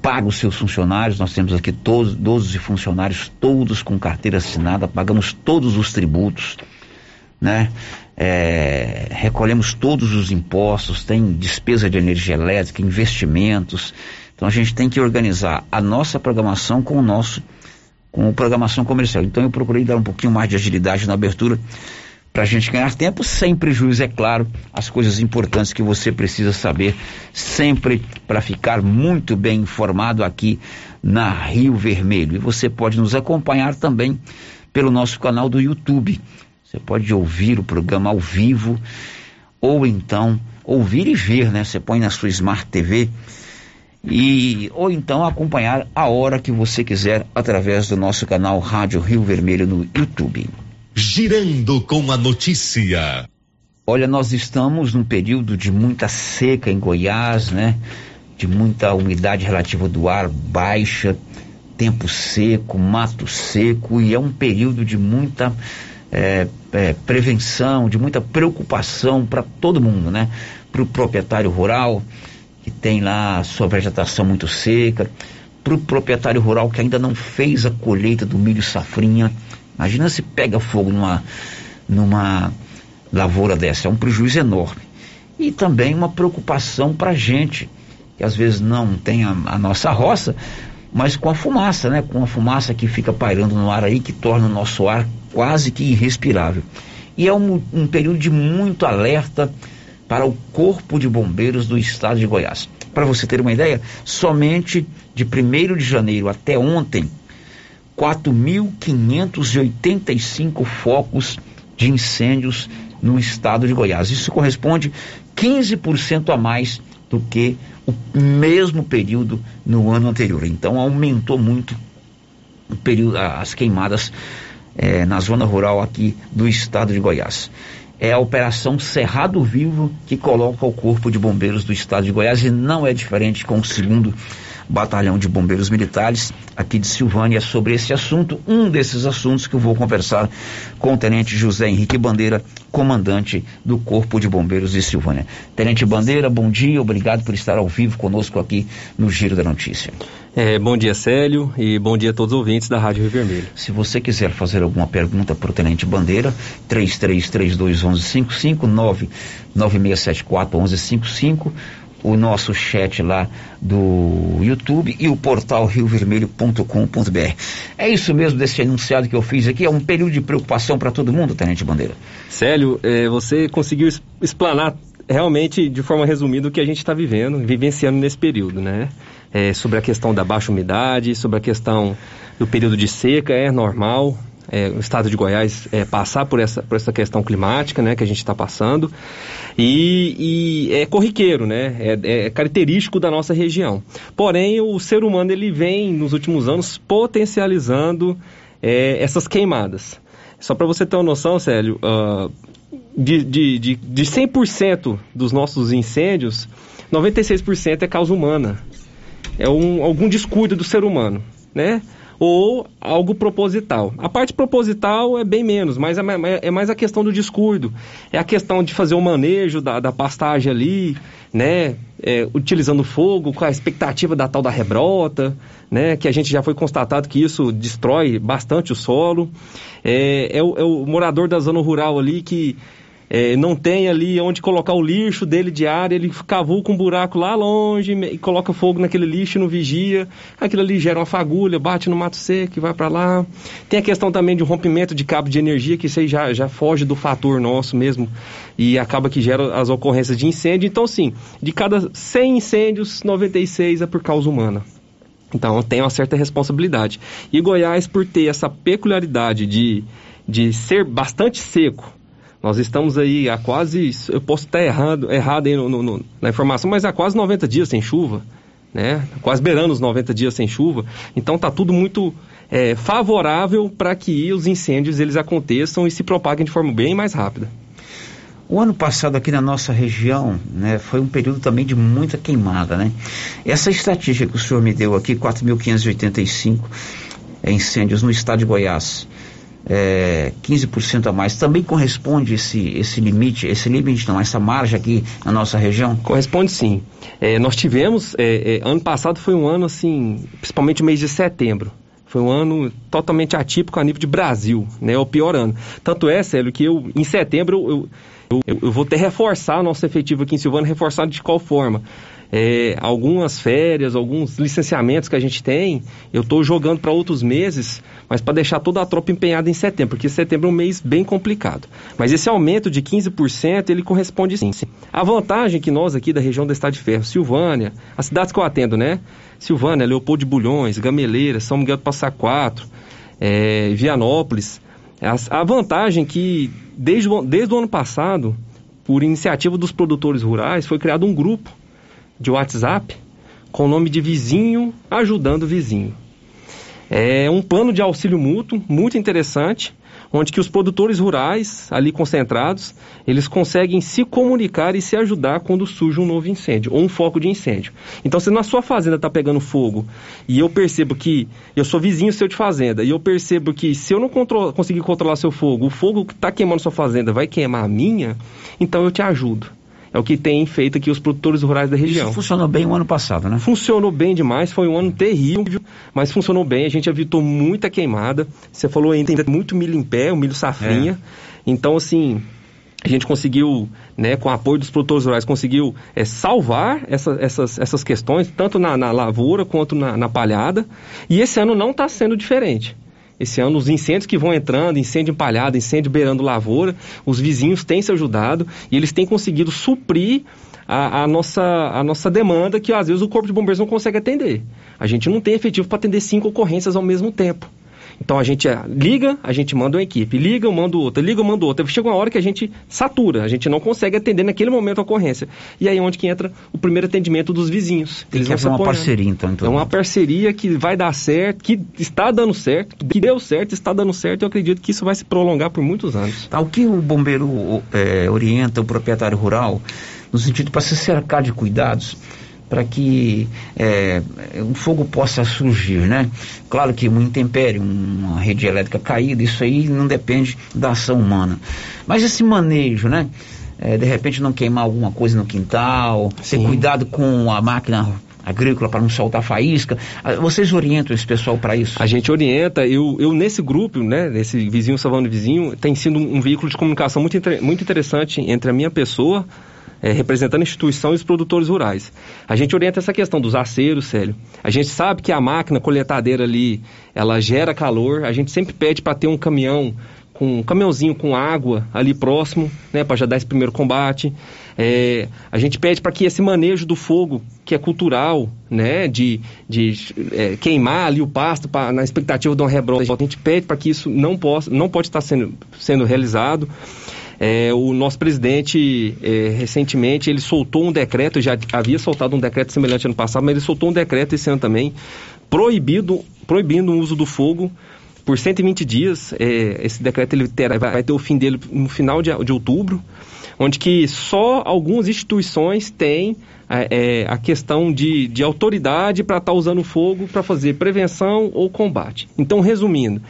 paga os seus funcionários, nós temos aqui todos 12 funcionários, todos com carteira assinada, pagamos todos os tributos, né? É, recolhemos todos os impostos, tem despesa de energia elétrica, investimentos. Então a gente tem que organizar a nossa programação com o nosso com programação comercial. Então eu procurei dar um pouquinho mais de agilidade na abertura para a gente ganhar tempo, sem prejuízo, é claro, as coisas importantes que você precisa saber sempre para ficar muito bem informado aqui na Rio Vermelho. E você pode nos acompanhar também pelo nosso canal do YouTube. Você pode ouvir o programa ao vivo ou então ouvir e ver, né? Você põe na sua Smart TV e ou então acompanhar a hora que você quiser através do nosso canal Rádio Rio Vermelho no YouTube. Girando com a notícia. Olha, nós estamos num período de muita seca em Goiás, né? De muita umidade relativa do ar baixa, tempo seco, mato seco e é um período de muita é, é, prevenção, de muita preocupação para todo mundo, né? Para o proprietário rural, que tem lá a sua vegetação muito seca, para o proprietário rural que ainda não fez a colheita do milho safrinha. Imagina se pega fogo numa, numa lavoura dessa, é um prejuízo enorme. E também uma preocupação para a gente, que às vezes não tem a, a, nossa roça, mas com a fumaça, né? Com a fumaça que fica pairando no ar aí, que torna o nosso ar quase que irrespirável. E é um, um período de muito alerta, para o Corpo de Bombeiros do Estado de Goiás. Para você ter uma ideia, somente de 1 de janeiro até ontem, 4.585 focos de incêndios no estado de Goiás. Isso corresponde 15% a mais do que o mesmo período no ano anterior. Então aumentou muito o período, as queimadas eh, na zona rural aqui do estado de Goiás é a Operação Cerrado Vivo que coloca o Corpo de Bombeiros do Estado de Goiás e não é diferente com o segundo Batalhão de Bombeiros Militares aqui de Silvânia sobre esse assunto, um desses assuntos que eu vou conversar com o Tenente José Henrique Bandeira, comandante do Corpo de Bombeiros de Silvânia. Tenente Bandeira, bom dia, obrigado por estar ao vivo conosco aqui no Giro da Notícia. É, bom dia, Célio, e bom dia a todos os ouvintes da Rádio Rio Vermelho. Se você quiser fazer alguma pergunta para o Tenente Bandeira, 33321155, 996741155, o nosso chat lá do YouTube e o portal riovermelho.com.br. É isso mesmo desse enunciado que eu fiz aqui? É um período de preocupação para todo mundo, Tenente Bandeira? Célio, é, você conseguiu explanar realmente de forma resumida o que a gente está vivendo, vivenciando nesse período, né? É, sobre a questão da baixa umidade, sobre a questão do período de seca, é normal, é, o estado de Goiás é, passar por essa, por essa questão climática né, que a gente está passando. E, e, é corriqueiro, né? É, é, característico da nossa região. Porém, o ser humano ele vem, nos últimos anos, potencializando é, essas queimadas. Só para você ter uma noção, Célio, uh, de, de, de, de 100% dos nossos incêndios, 96% é causa humana. É um, algum descuido do ser humano, né? Ou algo proposital. A parte proposital é bem menos, mas é, é mais a questão do descuido. É a questão de fazer o manejo da, da pastagem ali, né? É, utilizando fogo, com a expectativa da tal da rebrota, né? Que a gente já foi constatado que isso destrói bastante o solo. É, é, o, é o morador da zona rural ali que é, não tem ali onde colocar o lixo dele diário, ele cavuca um buraco lá longe e coloca fogo naquele lixo não vigia. Aquilo ali gera uma fagulha, bate no mato seco e vai para lá. Tem a questão também de um rompimento de cabo de energia, que isso aí já, já foge do fator nosso mesmo e acaba que gera as ocorrências de incêndio. Então, sim, de cada 100 incêndios, 96 é por causa humana. Então, tem uma certa responsabilidade. E Goiás, por ter essa peculiaridade de, de ser bastante seco, nós estamos aí há quase, eu posso estar errado, errado aí no, no, na informação, mas há quase 90 dias sem chuva, né? Quase beirando os 90 dias sem chuva. Então está tudo muito é, favorável para que os incêndios eles aconteçam e se propaguem de forma bem mais rápida. O ano passado aqui na nossa região, né, foi um período também de muita queimada, né? Essa estatística que o senhor me deu aqui, 4.585 é, incêndios no estado de Goiás é, 15% a mais, também corresponde esse, esse limite, esse limite não, essa margem aqui na nossa região? Corresponde sim. É, nós tivemos, é, é ano passado foi um ano assim, principalmente mês de setembro, foi um ano totalmente atípico a nível de Brasil, né? É o pior ano. Tanto é, Célio, que eu, em setembro, eu, eu, eu vou ter reforçar o nosso efetivo aqui em Silvânia, reforçar de qual forma? É, algumas férias, alguns licenciamentos que a gente tem, eu estou jogando para outros meses, mas para deixar toda a tropa empenhada em setembro, porque setembro é um mês bem complicado. Mas esse aumento de 15%, ele corresponde sim. A vantagem que nós aqui da região do Estado de Ferro, Silvânia, as cidades que eu atendo, né? Silvânia, Leopoldo de Bulhões, Gameleira, São Miguel do Passa Quatro, é, Vianópolis, a, vantagem que desde, desde o ano passado, por iniciativa dos produtores rurais, foi criado um grupo de WhatsApp com o nome de Vizinho Ajudando Vizinho. É um plano de auxílio mútuo muito interessante, onde que os produtores rurais, ali concentrados, eles conseguem se comunicar e se ajudar quando surge um novo incêndio, ou um foco de incêndio. Então, se na sua fazenda está pegando fogo, e eu percebo que, eu sou vizinho seu de fazenda, e eu percebo que se eu não control, conseguir controlar seu fogo, o fogo que está queimando sua fazenda vai queimar a minha, então eu te ajudo. É o que tem feito aqui os produtores rurais da região. Isso funcionou bem o ano passado, né? Funcionou bem demais, foi um ano terrível, mas funcionou bem. A gente evitou muita queimada. Você falou ainda tem muito milho em pé, o milho safrinha. É. Então, assim, a gente conseguiu, né, com o apoio dos produtores rurais, conseguiu é, salvar essa, essas, essas questões, tanto na, na lavoura quanto na, na palhada. E esse ano não está sendo diferente. Esse ano, os incêndios que vão entrando, incêndio empalhado, incêndio beirando lavoura, os vizinhos têm se ajudado e eles têm conseguido suprir a, a, nossa, a nossa demanda que às vezes o Corpo de Bombeiros não consegue atender. A gente não tem efetivo para atender cinco ocorrências ao mesmo tempo. Então a gente é, liga, a gente manda uma equipe, liga, eu mando outra, liga, eu mando outra. Chega uma hora que a gente satura, a gente não consegue atender naquele momento a ocorrência. E aí é onde que entra o primeiro atendimento dos vizinhos. Tem Eles que vão uma parceria então, então. É uma parceria que vai dar certo, que está dando certo, que deu certo, está dando certo. Eu acredito que isso vai se prolongar por muitos anos. Tá, o que o bombeiro é, orienta o proprietário rural no sentido para se cercar de cuidados para que é, um fogo possa surgir, né? Claro que um intempério, uma rede elétrica caída, isso aí não depende da ação humana. Mas esse manejo, né? É, de repente não queimar alguma coisa no quintal, ter cuidado com a máquina agrícola para não soltar faísca. Ah, Vocês orientam esse pessoal para isso? A gente orienta, eu, eu nesse grupo, né, nesse vizinho salvando vizinho, tem sido um, um veículo de comunicação muito, muito interessante entre a minha pessoa, eh, representando a instituição e os produtores rurais. A gente orienta essa questão dos aceros, Célio. A gente sabe que a máquina coletadeira ali, ela gera calor, a gente sempre pede para ter um caminhão com um caminhãozinho com água ali próximo, né, para já dar esse primeiro combate. É, a gente pede para que esse manejo do fogo, que é cultural, né, de, de é, queimar ali o pasto pra, na expectativa de uma rebrote, a gente pede para que isso não possa, não pode estar sendo, sendo realizado. É, o nosso presidente, é, recentemente, ele soltou um decreto, já havia soltado um decreto semelhante ano passado, mas ele soltou um decreto esse ano também, proibido, proibindo o uso do fogo por 120 dias. É, esse decreto ele terá, vai, ter o fim dele no final de, de outubro, onde que só algumas instituições têm é, é, a questão de, de autoridade para estar usando fogo para fazer prevenção ou combate. Então, resumindo,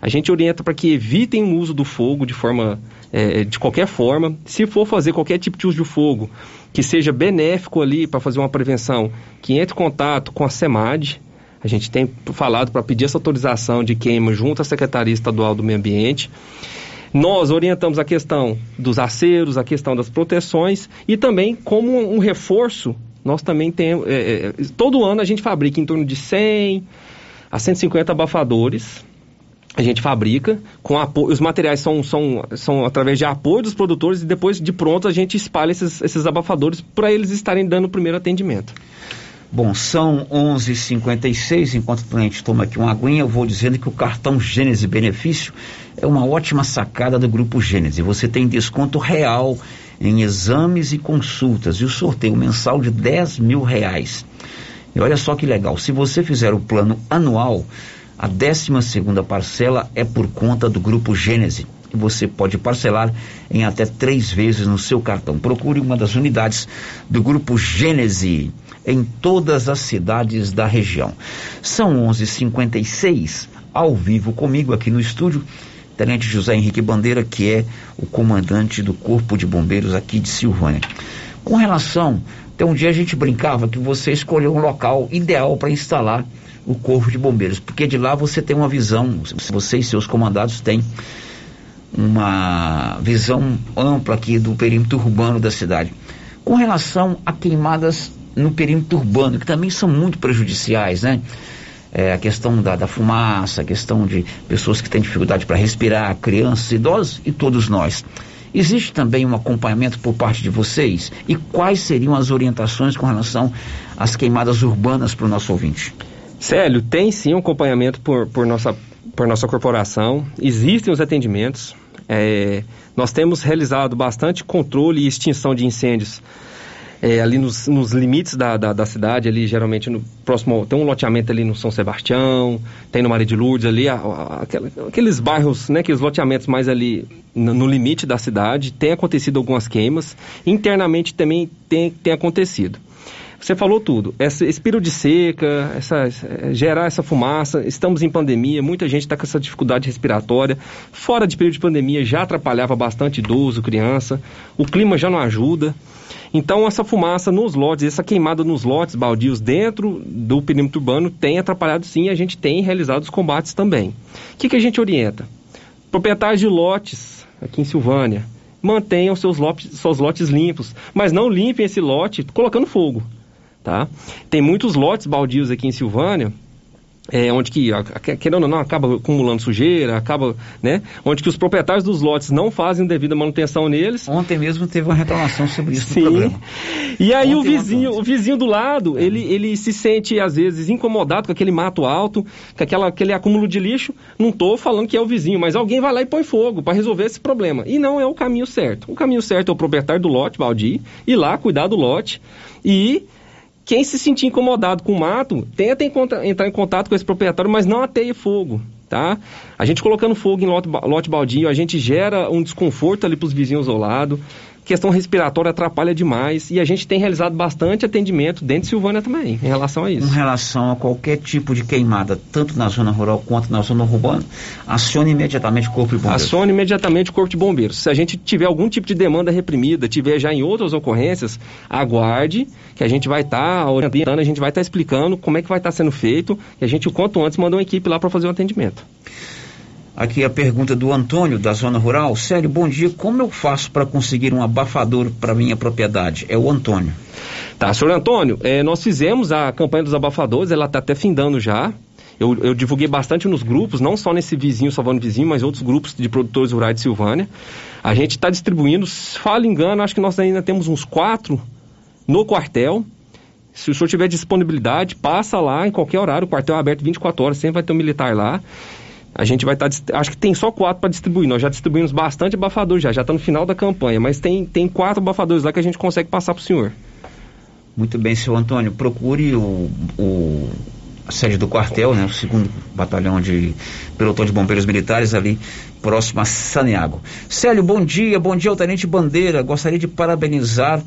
a gente orienta para que evitem o uso do fogo de forma é, de qualquer forma. Se for fazer qualquer tipo de uso de fogo que seja benéfico ali para fazer uma prevenção, que entre em contato com a SEMAD. A gente tem falado para pedir essa autorização de queima junto à Secretaria Estadual do Meio Ambiente. Nós orientamos a questão dos aceros, a questão das proteções e também como um reforço, nós também temos. é, é, todo ano a gente fabrica em torno de 100 a 150 abafadores a gente fabrica com apoio, os materiais são, são, são através de apoio dos produtores e depois de pronto a gente espalha esses, esses abafadores para eles estarem dando o primeiro atendimento. Bom, são 11h56, enquanto a gente toma aqui uma aguinha, eu vou dizendo que o cartão Gênese Benefício é uma ótima sacada do Grupo Gênese. Você tem desconto real em exames e consultas e o sorteio mensal de 10 mil reais. E olha só que legal, se você fizer o plano anual, a 12 segunda parcela é por conta do Grupo Gênese. E você pode parcelar em até três vezes no seu cartão. Procure uma das unidades do Grupo Gênese em todas as cidades da região. São 11:56 ao vivo comigo aqui no estúdio. Tenente José Henrique Bandeira, que é o comandante do Corpo de Bombeiros aqui de Silvânia. Com relação, até um dia a gente brincava que você escolheu um local ideal para instalar o Corpo de Bombeiros, porque de lá você tem uma visão, você e seus comandados têm uma visão ampla aqui do perímetro urbano da cidade. Com relação a queimadas no perímetro urbano, que também são muito prejudiciais, né? É, a questão da, da fumaça, a questão de pessoas que têm dificuldade para respirar, crianças, idosos e todos nós. Existe também um acompanhamento por parte de vocês? E quais seriam as orientações com relação às queimadas urbanas para o nosso ouvinte? Célio, tem sim um acompanhamento por, por, nossa, por nossa corporação, existem os atendimentos, é, nós temos realizado bastante controle e extinção de incêndios é, ali nos, nos limites da, da, da, cidade, ali geralmente no próximo, tem um loteamento ali no São Sebastião, tem no Maria de Lourdes ali, a, a, aqueles bairros, né, aqueles loteamentos mais ali no, no, limite da cidade, tem acontecido algumas queimas, internamente também tem, tem acontecido. Você falou tudo. Esse, esse período de seca, essa, gerar essa fumaça, estamos em pandemia, muita gente está com essa dificuldade respiratória. Fora de período de pandemia já atrapalhava bastante idoso, criança. O clima já não ajuda. Então, essa fumaça nos lotes, essa queimada nos lotes baldios dentro do perímetro urbano tem atrapalhado sim e a gente tem realizado os combates também. O que, que a gente orienta? Proprietários de lotes aqui em Silvânia, mantenham seus lotes, seus lotes limpos, mas não limpem esse lote colocando fogo. Tá? Tem muitos lotes baldios aqui em Silvânia, é, onde que, querendo ou não, acaba acumulando sujeira, acaba, né? Onde que os proprietários dos lotes não fazem devida manutenção neles. Ontem mesmo teve uma reclamação sobre isso Sim. no programa. E aí Ontem o vizinho, o vizinho do lado, é. ele, ele se sente, às vezes, incomodado com aquele mato alto, com aquela, aquele acúmulo de lixo. Não estou falando que é o vizinho, mas alguém vai lá e põe fogo para resolver esse problema. E não é o caminho certo. O caminho certo é o proprietário do lote, baldio, ir lá cuidar do lote e quem se sentir incomodado com o mato, tenta entrar em contato com esse proprietário, mas não ateie fogo, tá? A gente colocando fogo em lote, lote baldio, a gente gera um desconforto ali para os vizinhos ao lado. Questão respiratória atrapalha demais e a gente tem realizado bastante atendimento dentro de Silvânia também, em relação a isso. Em relação a qualquer tipo de queimada, tanto na zona rural quanto na zona urbana, acione imediatamente o Corpo de Bombeiros. Acione imediatamente o Corpo de Bombeiros. Se a gente tiver algum tipo de demanda reprimida, tiver já em outras ocorrências, aguarde que a gente vai estar tá orientando, a gente vai estar tá explicando como é que vai estar tá sendo feito e a gente, o quanto antes, manda uma equipe lá para fazer o atendimento. Aqui a pergunta do Antônio, da zona rural. Sério, bom dia. Como eu faço para conseguir um abafador para minha propriedade? É o Antônio. Tá, senhor Antônio, é, nós fizemos a campanha dos abafadores, ela está até findando já. Eu, eu, divulguei bastante nos grupos, não só nesse vizinho, Salvando Vizinho, mas outros grupos de produtores rurais de Silvânia. A gente está distribuindo, fala engano, acho que nós ainda temos uns quatro no quartel. Se o senhor tiver disponibilidade, passa lá em qualquer horário, o quartel é aberto 24 horas, sempre vai ter um militar lá. A gente vai estar. Tá, acho que tem só quatro para distribuir. Nós já distribuímos bastante abafador já, já está no final da campanha, mas tem, tem quatro abafadores lá que a gente consegue passar para o senhor. Muito bem, senhor Antônio. Procure o, o a sede do quartel, né, o segundo batalhão de pelotão de bombeiros militares ali próximo a Saniago. Célio, bom dia, bom dia ao Tenente Bandeira. Gostaria de parabenizar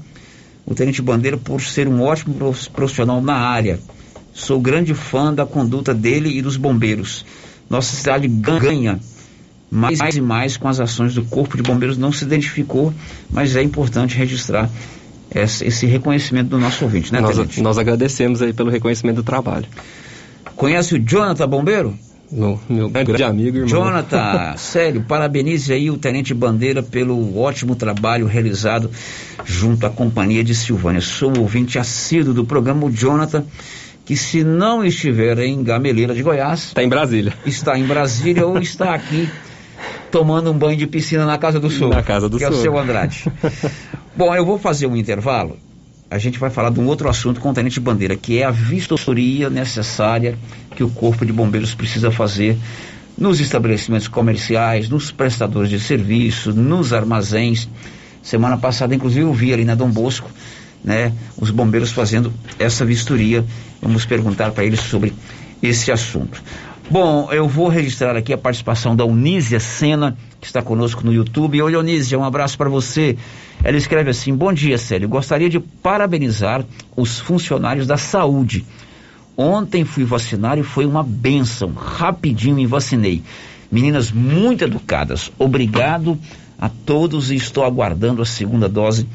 o Tenente Bandeira por ser um ótimo profissional na área. Sou grande fã da conduta dele e dos bombeiros nossa cidade ganha mais e mais com as ações do Corpo de Bombeiros. Não se identificou, mas é importante registrar esse reconhecimento do nosso ouvinte, né, nós, nós agradecemos aí pelo reconhecimento do trabalho. Conhece o Jonathan Bombeiro? Meu, meu grande amigo, irmão. Jonathan, sério, parabenize aí o Tenente Bandeira pelo ótimo trabalho realizado junto à Companhia de Silvânia. Sou ouvinte assíduo do programa, o Jonathan que se não estiver em Gameleira de Goiás... Está em Brasília. Está em Brasília ou está aqui tomando um banho de piscina na Casa do Sul. Na Casa do que Sul. Que é o seu Andrade. Bom, eu vou fazer um intervalo. A gente vai falar de um outro assunto com o Tenente Bandeira, que é a vistoria necessária que o Corpo de Bombeiros precisa fazer nos estabelecimentos comerciais, nos prestadores de serviço, nos armazéns. Semana passada, inclusive, eu vi ali na Dom Bosco né, os bombeiros fazendo essa vistoria. Vamos perguntar para eles sobre esse assunto. Bom, eu vou registrar aqui a participação da Unísia Sena, que está conosco no YouTube. Oi, Unísia, um abraço para você. Ela escreve assim: Bom dia, Célio. Gostaria de parabenizar os funcionários da saúde. Ontem fui vacinar e foi uma benção. Rapidinho me vacinei. Meninas muito educadas. Obrigado a todos e estou aguardando a segunda dose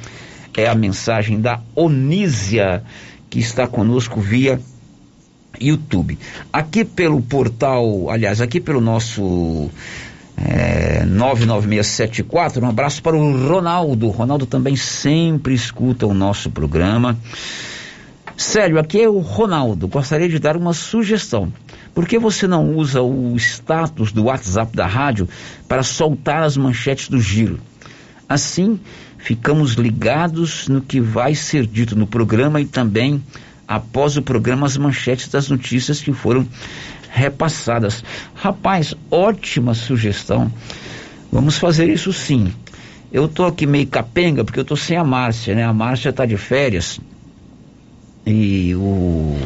é a mensagem da Onísia, que está conosco via YouTube. Aqui pelo portal, aliás, aqui pelo nosso é, 99674, um abraço para o Ronaldo. O Ronaldo também sempre escuta o nosso programa. Sério, aqui é o Ronaldo. Gostaria de dar uma sugestão. Por que você não usa o status do WhatsApp da rádio para soltar as manchetes do giro? Assim, ficamos ligados no que vai ser dito no programa e também após o programa as manchetes das notícias que foram repassadas. Rapaz, ótima sugestão. Vamos fazer isso sim. Eu tô aqui meio capenga porque eu tô sem a Márcia, né? A Márcia tá de férias e o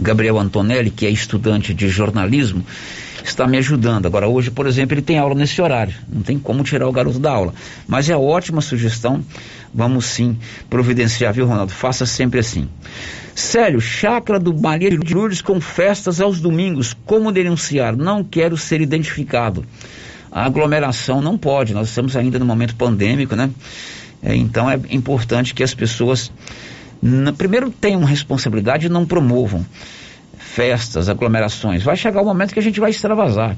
Gabriel Antonelli, que é estudante de jornalismo, está me ajudando. Agora, hoje, por exemplo, ele tem aula nesse horário. Não tem como tirar o garoto da aula. Mas é ótima sugestão. Vamos sim providenciar, viu, Ronaldo? Faça sempre assim. Sério, chácara do Maria de Lourdes com festas aos domingos. Como denunciar? Não quero ser identificado. A aglomeração não pode. Nós estamos ainda no momento pandêmico, né? É, então é importante que as pessoas, na, primeiro, tenham responsabilidade e não promovam festas, aglomerações. Vai chegar o momento que a gente vai extravasar,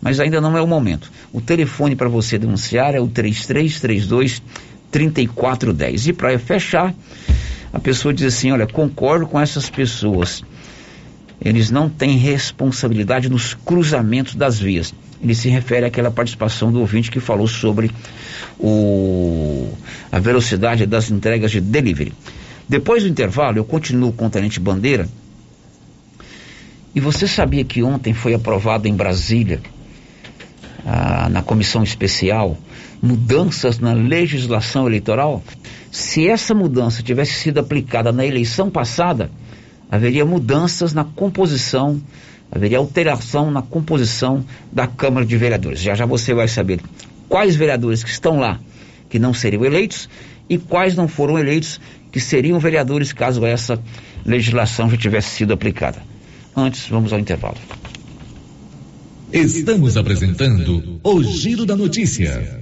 mas ainda não é o momento. O telefone para você denunciar é o 3332 3410. E para fechar, a pessoa diz assim: Olha, concordo com essas pessoas. Eles não têm responsabilidade nos cruzamentos das vias. Ele se refere àquela participação do ouvinte que falou sobre o, a velocidade das entregas de delivery. Depois do intervalo, eu continuo com o Tenente Bandeira e você sabia que ontem foi aprovado em Brasília, ah, na comissão especial, mudanças na legislação eleitoral? Se essa mudança tivesse sido aplicada na eleição passada, haveria mudanças na composição, haveria alteração na composição da Câmara de Vereadores. Já já você vai saber quais vereadores que estão lá que não seriam eleitos e quais não foram eleitos que seriam vereadores caso essa legislação já tivesse sido aplicada. Antes, vamos ao intervalo. Estamos apresentando o Giro da Notícia.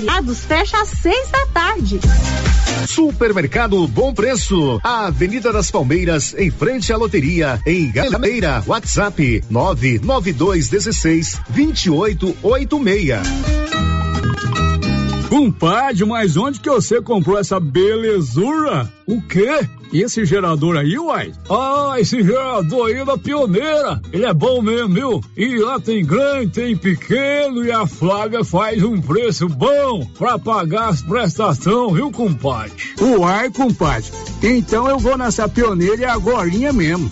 fecha às 6 da tarde. Supermercado Bom Preço, a Avenida das Palmeiras, em frente à loteria, em Galeira. WhatsApp 99216 2886. Compadre, mas onde que você comprou essa belezura? O quê? E esse gerador aí, uai? Ah, esse gerador aí é da pioneira. Ele é bom mesmo, viu? E lá tem grande, tem pequeno e a Flávia faz um preço bom pra pagar as prestações, viu, compadre? Uai, compadre. Então eu vou nessa pioneira e agorinha mesmo.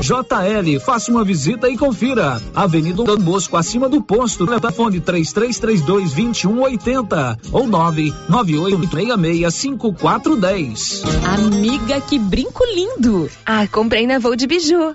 JL, faça uma visita e confira. Avenida Dom Bosco, acima do posto. Telefone 3332 2180 ou 99866 5410. Amiga, que brinco lindo! Ah, comprei na Voo de Biju.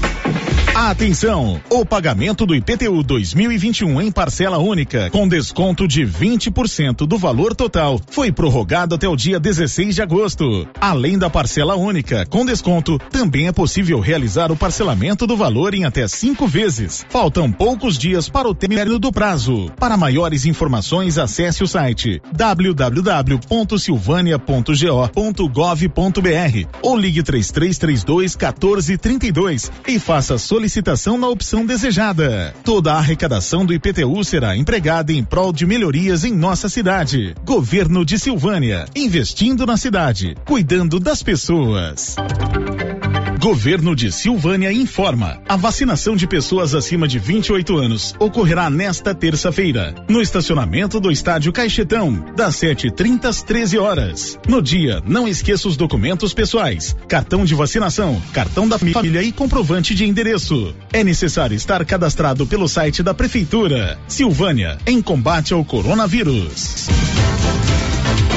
Atenção! O pagamento do IPTU 2021 em parcela única, com desconto de 20% do valor total, foi prorrogado até o dia 16 de agosto. Além da parcela única, com desconto, também é possível realizar o parcelamento do valor em até cinco vezes. Faltam poucos dias para o término do prazo. Para maiores informações, acesse o site www.silvania.go.gov.br ou ligue 3332 1432 e faça solicitação na opção desejada. Toda a arrecadação do IPTU será empregada em prol de melhorias em nossa cidade. Governo de Silvânia, investindo na cidade, cuidando das pessoas. Governo de Silvânia informa. A vacinação de pessoas acima de 28 anos ocorrerá nesta terça-feira, no estacionamento do Estádio Caixetão, das 7h30 às 13 horas. No dia, não esqueça os documentos pessoais, cartão de vacinação, cartão da família e comprovante de endereço. É necessário estar cadastrado pelo site da Prefeitura. Silvânia, em combate ao coronavírus.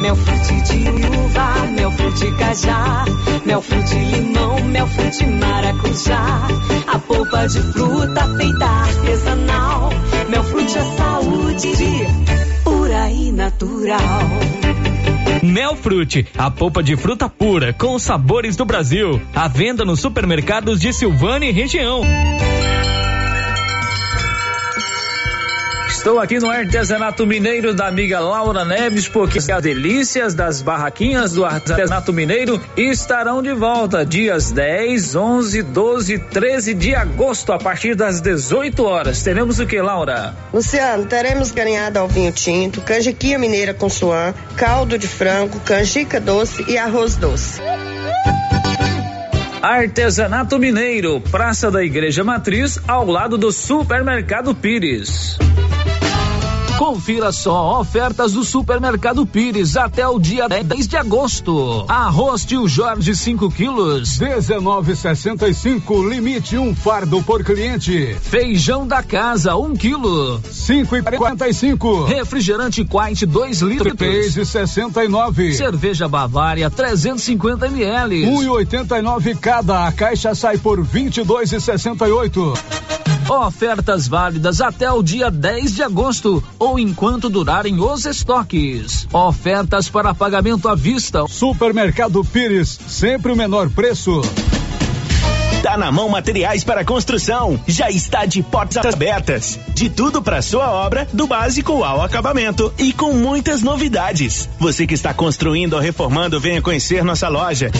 Mel frute de uva, mel frute cajá, mel frute limão, mel frute maracujá. A polpa de fruta feita artesanal. Mel frute é saúde pura e natural. Melfrute, a polpa de fruta pura com os sabores do Brasil. À venda nos supermercados de Silvânia e região. Estou aqui no artesanato mineiro da amiga Laura Neves, porque as delícias das barraquinhas do artesanato mineiro estarão de volta dias 10, 11, 12 e 13 de agosto, a partir das 18 horas. Teremos o que, Laura? Luciano, teremos galinhada ao vinho tinto, canjiquinha mineira com suã, caldo de frango, canjica doce e arroz doce. Artesanato Mineiro, Praça da Igreja Matriz, ao lado do Supermercado Pires. Confira só ofertas do Supermercado Pires até o dia 10 de agosto. Arroz Tio Jorge 5 quilos, 19,65 limite um fardo por cliente. Feijão da casa 1 um quilo, 5,45. Refrigerante Quite 2 litros, 3,69. Cerveja Bavária 350 ml, 1,89 cada. A caixa sai por 22,68. Ofertas válidas até o dia 10 de agosto ou enquanto durarem os estoques. Ofertas para pagamento à vista. Supermercado Pires, sempre o menor preço. Tá na mão materiais para construção. Já está de portas abertas. De tudo para sua obra, do básico ao acabamento e com muitas novidades. Você que está construindo ou reformando, venha conhecer nossa loja.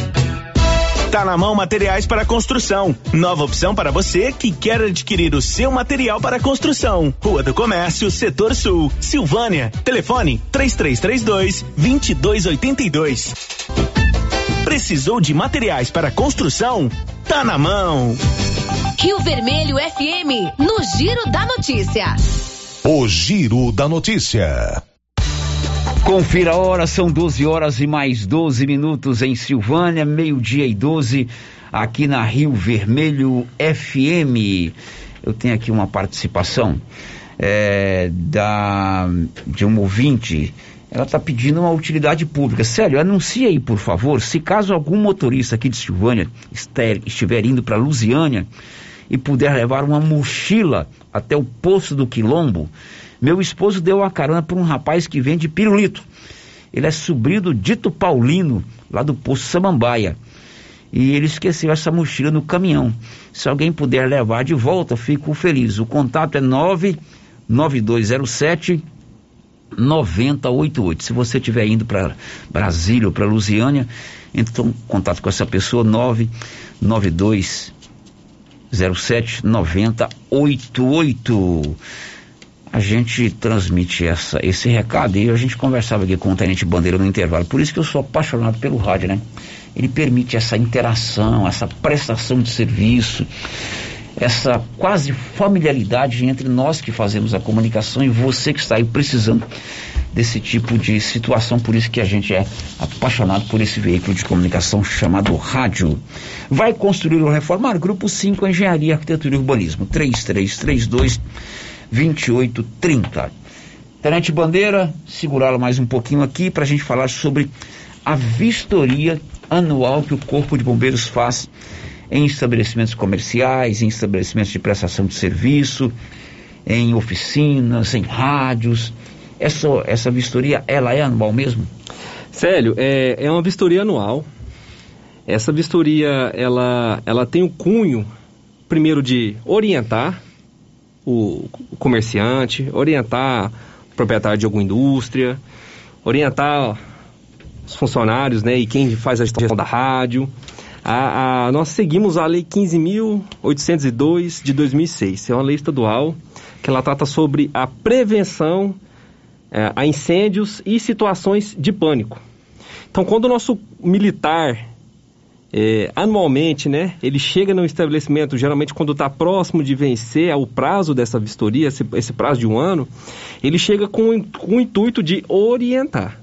Tá na mão materiais para construção. Nova opção para você que quer adquirir o seu material para construção. Rua do Comércio, Setor Sul, Silvânia. Telefone 3332 2282. Precisou de materiais para construção? Tá na mão. Rio Vermelho FM, no Giro da Notícia. O Giro da Notícia. Confira a hora, são 12 horas e mais 12 minutos em Silvânia, meio-dia e 12 aqui na Rio Vermelho FM. Eu tenho aqui uma participação é, da, de um ouvinte. Ela está pedindo uma utilidade pública. Sério, anuncie aí, por favor, se caso algum motorista aqui de Silvânia estiver indo para Lusiânia e puder levar uma mochila até o poço do Quilombo, meu esposo deu a carona para um rapaz que vende pirulito. Ele é sobrinho do Dito Paulino, lá do Poço Samambaia. E ele esqueceu essa mochila no caminhão. Se alguém puder levar de volta, fico feliz. O contato é 99207 9088. Se você estiver indo para Brasília ou para Lusiânia, entre em contato com essa pessoa, 99207 9088 a gente transmite essa, esse recado e a gente conversava aqui com o Tenente Bandeira no intervalo. Por isso que eu sou apaixonado pelo rádio, né? Ele permite essa interação, essa prestação de serviço, essa quase familiaridade entre nós que fazemos a comunicação e você que está aí precisando desse tipo de situação. Por isso que a gente é apaixonado por esse veículo de comunicação chamado rádio. Vai construir ou reformar? Grupo 5 Engenharia, Arquitetura e Urbanismo. 3332 2830. Tenente Bandeira, segurá-lo mais um pouquinho aqui para a gente falar sobre a vistoria anual que o Corpo de Bombeiros faz em estabelecimentos comerciais, em estabelecimentos de prestação de serviço, em oficinas, em rádios. Essa, essa vistoria, ela é anual mesmo? Célio, é, é uma vistoria anual. Essa vistoria, ela, ela tem o cunho, primeiro, de orientar o comerciante, orientar o proprietário de alguma indústria, orientar os funcionários, né, e quem faz a gestão da rádio. A, a, nós seguimos a Lei 15.802 de 2006. É uma lei estadual que ela trata sobre a prevenção é, a incêndios e situações de pânico. Então, quando o nosso militar é, anualmente, né, ele chega no estabelecimento, geralmente quando está próximo de vencer o prazo dessa vistoria, esse, esse, prazo de um ano, ele chega com, com o intuito de orientar.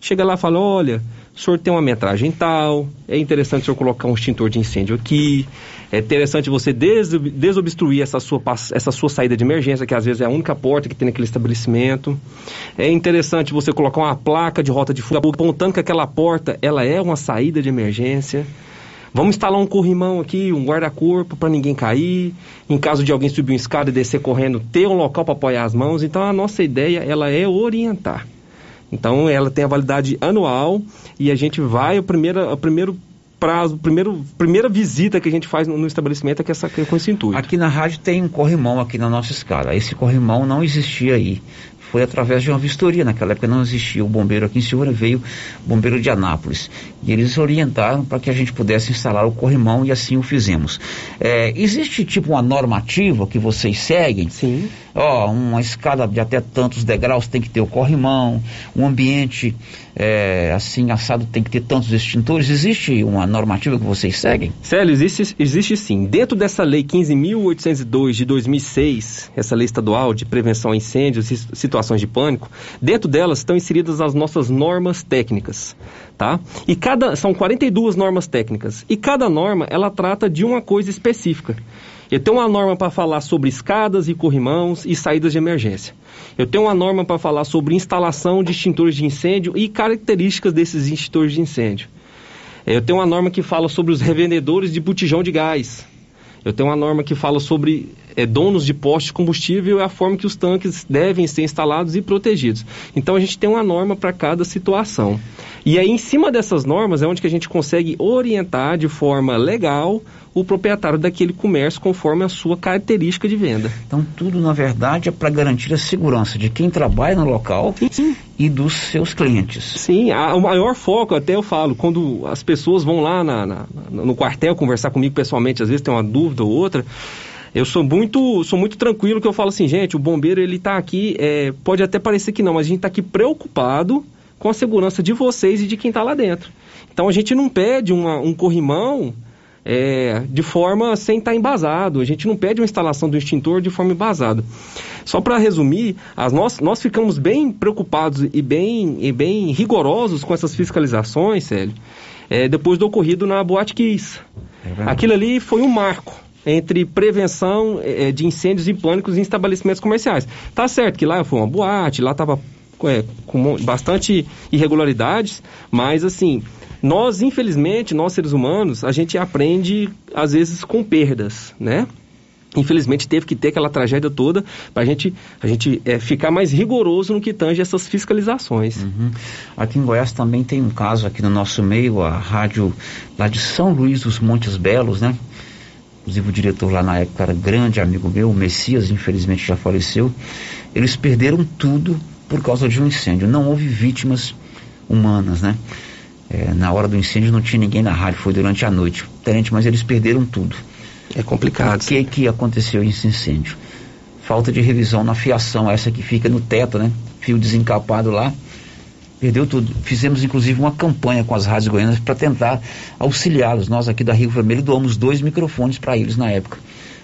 Chega lá e fala, olha, o senhor tem uma metragem tal, é interessante o senhor colocar um extintor de incêndio aqui, é interessante você des, desobstruir essa sua, essa sua saída de emergência, que às vezes é a única porta que tem naquele estabelecimento. É interessante você colocar uma placa de rota de fuga apontando que aquela porta ela é uma saída de emergência. Vamos instalar um corrimão aqui, um guarda-corpo para ninguém cair. Em caso de alguém subir uma escada e descer correndo, ter um local para apoiar as mãos. Então a nossa ideia ela é orientar. Então ela tem a validade anual e a gente vai, o primeiro, o primeiro prazo, primeiro, primeira visita que a gente faz no, no estabelecimento é que essa, com esse intuito. Aqui na rádio tem um corrimão aqui na nossa escala. Esse corrimão não existia aí foi através de uma vistoria. Naquela época não existia o bombeiro aqui em Silvânia, veio o bombeiro de Anápolis. E eles orientaram para que a gente pudesse instalar o corrimão e assim o fizemos. É, existe tipo uma normativa que vocês seguem? Sim. Ó, uma escada de até tantos degraus tem que ter o corrimão, um ambiente é, assim assado tem que ter tantos extintores. Existe uma normativa que vocês seguem? Célio, existe, existe sim. Dentro dessa lei 15.802 de 2006, essa lei estadual de prevenção a incêndios e situações de pânico, dentro delas estão inseridas as nossas normas técnicas, tá? E cada são 42 normas técnicas e cada norma ela trata de uma coisa específica. Eu tenho uma norma para falar sobre escadas e corrimãos e saídas de emergência. Eu tenho uma norma para falar sobre instalação de extintores de incêndio e características desses extintores de incêndio. Eu tenho uma norma que fala sobre os revendedores de botijão de gás. Eu tenho uma norma que fala sobre é, donos de postos de combustível e a forma que os tanques devem ser instalados e protegidos. Então a gente tem uma norma para cada situação. E aí, em cima dessas normas, é onde que a gente consegue orientar de forma legal o proprietário daquele comércio conforme a sua característica de venda. Então, tudo, na verdade, é para garantir a segurança de quem trabalha no local Sim. e dos seus clientes. Sim, a, o maior foco, até eu falo, quando as pessoas vão lá na, na, no quartel conversar comigo pessoalmente, às vezes tem uma dúvida ou outra, eu sou muito, sou muito tranquilo que eu falo assim, gente, o bombeiro ele está aqui, é, pode até parecer que não, mas a gente está aqui preocupado com a segurança de vocês e de quem está lá dentro. Então a gente não pede uma, um corrimão é, de forma sem estar tá embasado. A gente não pede uma instalação do extintor de forma embasada. Só para resumir, as nós, nós ficamos bem preocupados e bem, e bem rigorosos com essas fiscalizações, Célio, é, depois do ocorrido na Boate Kiss. É Aquilo ali foi um marco entre prevenção é, de incêndios e pânicos em estabelecimentos comerciais. Tá certo que lá foi uma boate, lá estava é, com bastante irregularidades, mas assim, nós, infelizmente, nós seres humanos, a gente aprende às vezes com perdas, né? Infelizmente teve que ter aquela tragédia toda para gente, a gente é, ficar mais rigoroso no que tange essas fiscalizações. Uhum. Aqui em Goiás também tem um caso aqui no nosso meio, a rádio lá de São Luís dos Montes Belos, né? Inclusive o diretor lá na época era grande amigo meu, o Messias, infelizmente já faleceu. Eles perderam tudo por causa de um incêndio. Não houve vítimas humanas, né? É, na hora do incêndio não tinha ninguém na rádio, foi durante a noite. Tenente, mas eles perderam tudo. É complicado. O que, que aconteceu esse incêndio? Falta de revisão na fiação, essa que fica no teto, né? Fio desencapado lá. Perdeu tudo. Fizemos inclusive uma campanha com as rádios goianas para tentar auxiliá-los. Nós aqui da Rio Vermelho doamos dois microfones para eles na época.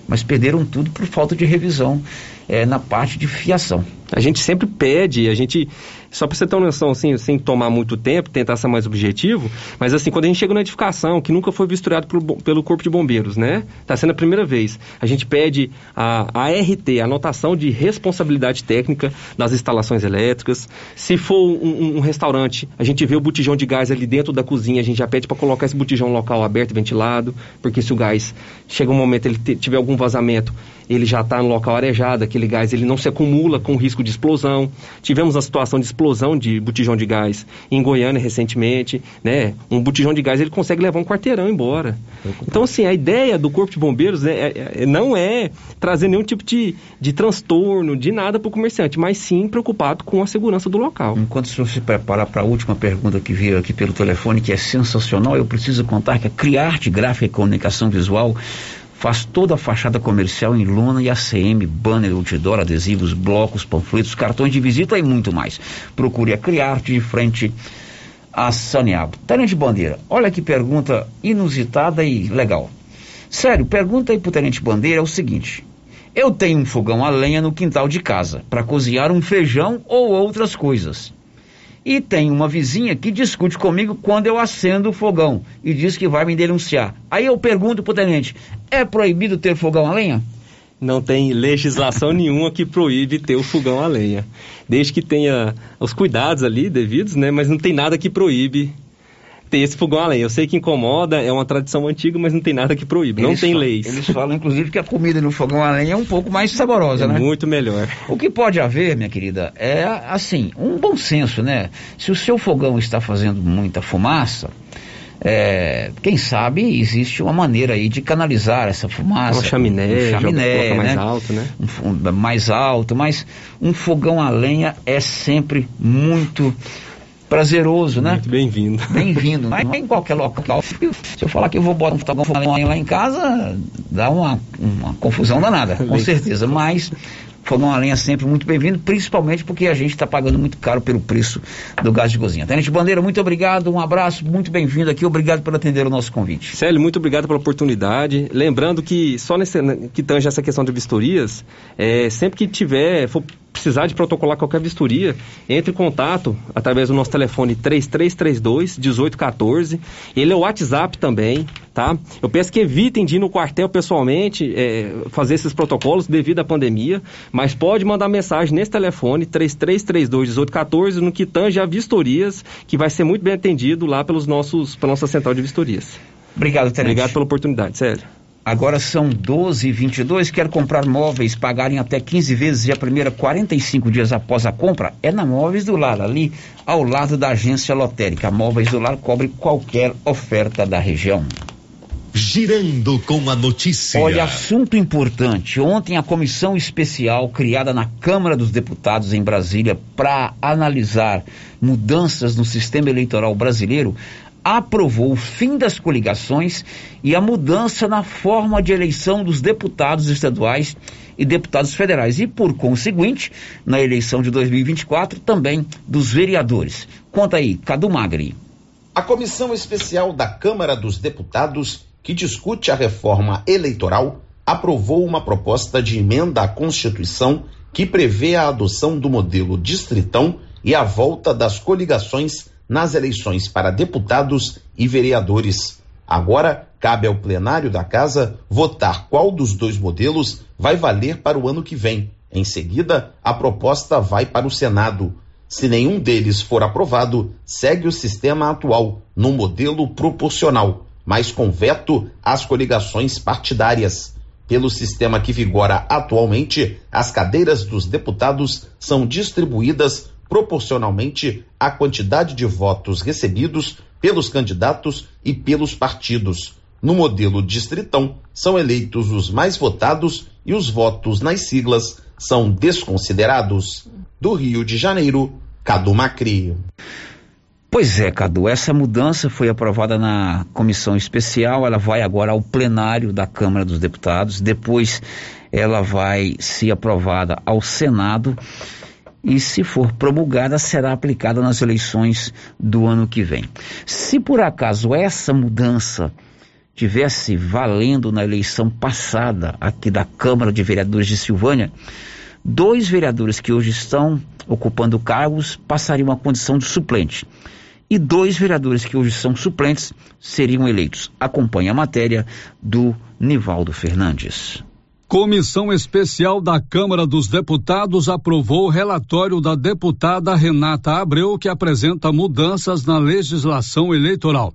Mas perderam tudo por falta de revisão é, na parte de fiação. A gente sempre pede, a gente. Só para você ter uma noção, assim, sem tomar muito tempo, tentar ser mais objetivo, mas assim, quando a gente chega na edificação, que nunca foi vistoriado pelo, pelo Corpo de Bombeiros, né? Está sendo a primeira vez. A gente pede a, ART, a anotação de responsabilidade técnica das instalações elétricas. Se for um, um- restaurante, a gente vê o botijão de gás ali dentro da cozinha, a gente já pede para colocar esse botijão local aberto e ventilado, porque se o gás chega um momento ele tiver algum vazamento, ele já está no local arejado, aquele gás ele não se acumula com risco de explosão. Tivemos a situação de explosão de botijão de gás em Goiânia recentemente, né? Um botijão de gás ele consegue levar um quarteirão embora. Então assim, a ideia do Corpo de Bombeiros é, é- é- não é trazer nenhum tipo de, de transtorno, de nada para o comerciante, mas sim preocupado com a segurança do local. Enquanto o senhor se prepara para a última pergunta que veio aqui pelo telefone, que é sensacional, eu preciso contar que a Criarte Gráfica e Comunicação Visual faz toda a fachada comercial em lona e ACM, banner, outdoor, adesivos, blocos, panfletos, cartões de visita e muito mais. Procure a Criarte de frente a Saneabo. Tenente Bandeira, olha que pergunta inusitada e legal. Sério, pergunta aí pro Tenente Bandeira é o seguinte. Eu tenho um fogão a lenha no quintal de casa para cozinhar um feijão ou outras coisas. E tem uma vizinha que discute comigo quando eu acendo o fogão e diz que vai me denunciar. Aí eu pergunto pro tenente: é proibido ter fogão a lenha? Não tem legislação nenhuma que proíbe ter o fogão a lenha. Desde que tenha os cuidados ali devidos, né? Mas não tem nada que proíbe esse fogão a lenha. Eu sei que incomoda, é uma tradição antiga, mas não tem nada que proíbe. não Eles tem fa- leis. Eles falam, inclusive, que a comida no fogão a lenha é um pouco mais saborosa, É né? muito melhor. O que pode haver, minha querida, é assim, um bom senso, né? Se o seu fogão está fazendo muita fumaça, é, quem sabe existe uma maneira aí de canalizar essa fumaça. Uma chaminé, um joga- chaminé coloca mais né? alto, né? Um fo- mais alto, mas um fogão a lenha é sempre muito prazeroso, né? Muito bem-vindo. Bem-vindo. Mas em qualquer local. Se eu falar que eu vou botar um lenha lá em casa, dá uma, uma confusão danada, com certeza. Mas fogão a lenha é sempre muito bem-vindo, principalmente porque a gente está pagando muito caro pelo preço do gás de cozinha. Tenente Bandeira, muito obrigado, um abraço, muito bem-vindo aqui, obrigado por atender o nosso convite. Célio, muito obrigado pela oportunidade. Lembrando que só nesse, que tange essa questão de vistorias, é, sempre que tiver, for precisar de protocolar qualquer vistoria, entre em contato através do nosso telefone 3332 1814. Ele é o WhatsApp também, tá? Eu peço que evitem de ir no quartel pessoalmente, é, fazer esses protocolos devido à pandemia, mas pode mandar mensagem nesse telefone 3332 1814 no que tange a vistorias, que vai ser muito bem atendido lá pelos nossos, pela nossa central de vistorias. Obrigado, Tenente. Obrigado pela oportunidade, sério. Agora são 12 e 22 Quer comprar móveis, pagarem até 15 vezes e a primeira 45 dias após a compra? É na Móveis do Lar, ali ao lado da agência lotérica. Móveis do Lar cobre qualquer oferta da região. Girando com a notícia. Olha, assunto importante. Ontem a comissão especial criada na Câmara dos Deputados em Brasília para analisar mudanças no sistema eleitoral brasileiro aprovou o fim das coligações e a mudança na forma de eleição dos deputados estaduais e deputados federais e, por conseguinte, na eleição de 2024 também dos vereadores. Conta aí, Cadu Magri. A comissão especial da Câmara dos Deputados, que discute a reforma eleitoral, aprovou uma proposta de emenda à Constituição que prevê a adoção do modelo distritão e a volta das coligações nas eleições para deputados e vereadores. Agora, cabe ao plenário da Casa votar qual dos dois modelos vai valer para o ano que vem. Em seguida, a proposta vai para o Senado. Se nenhum deles for aprovado, segue o sistema atual, no modelo proporcional, mas com veto às coligações partidárias. Pelo sistema que vigora atualmente, as cadeiras dos deputados são distribuídas proporcionalmente à quantidade de votos recebidos pelos candidatos e pelos partidos. No modelo distritão, são eleitos os mais votados e os votos nas siglas são desconsiderados. Do Rio de Janeiro, Cadu Macri. Pois é, Cadu, essa mudança foi aprovada na comissão especial, ela vai agora ao plenário da Câmara dos Deputados, depois ela vai ser aprovada ao Senado e, se for promulgada, será aplicada nas eleições do ano que vem. Se por acaso essa mudança tivesse valendo na eleição passada aqui da Câmara de Vereadores de Silvânia, Dois vereadores que hoje estão ocupando cargos passariam a condição de suplente. E dois vereadores que hoje são suplentes seriam eleitos. Acompanhe a matéria do Nivaldo Fernandes. Comissão Especial da Câmara dos Deputados aprovou o relatório da deputada Renata Abreu, que apresenta mudanças na legislação eleitoral.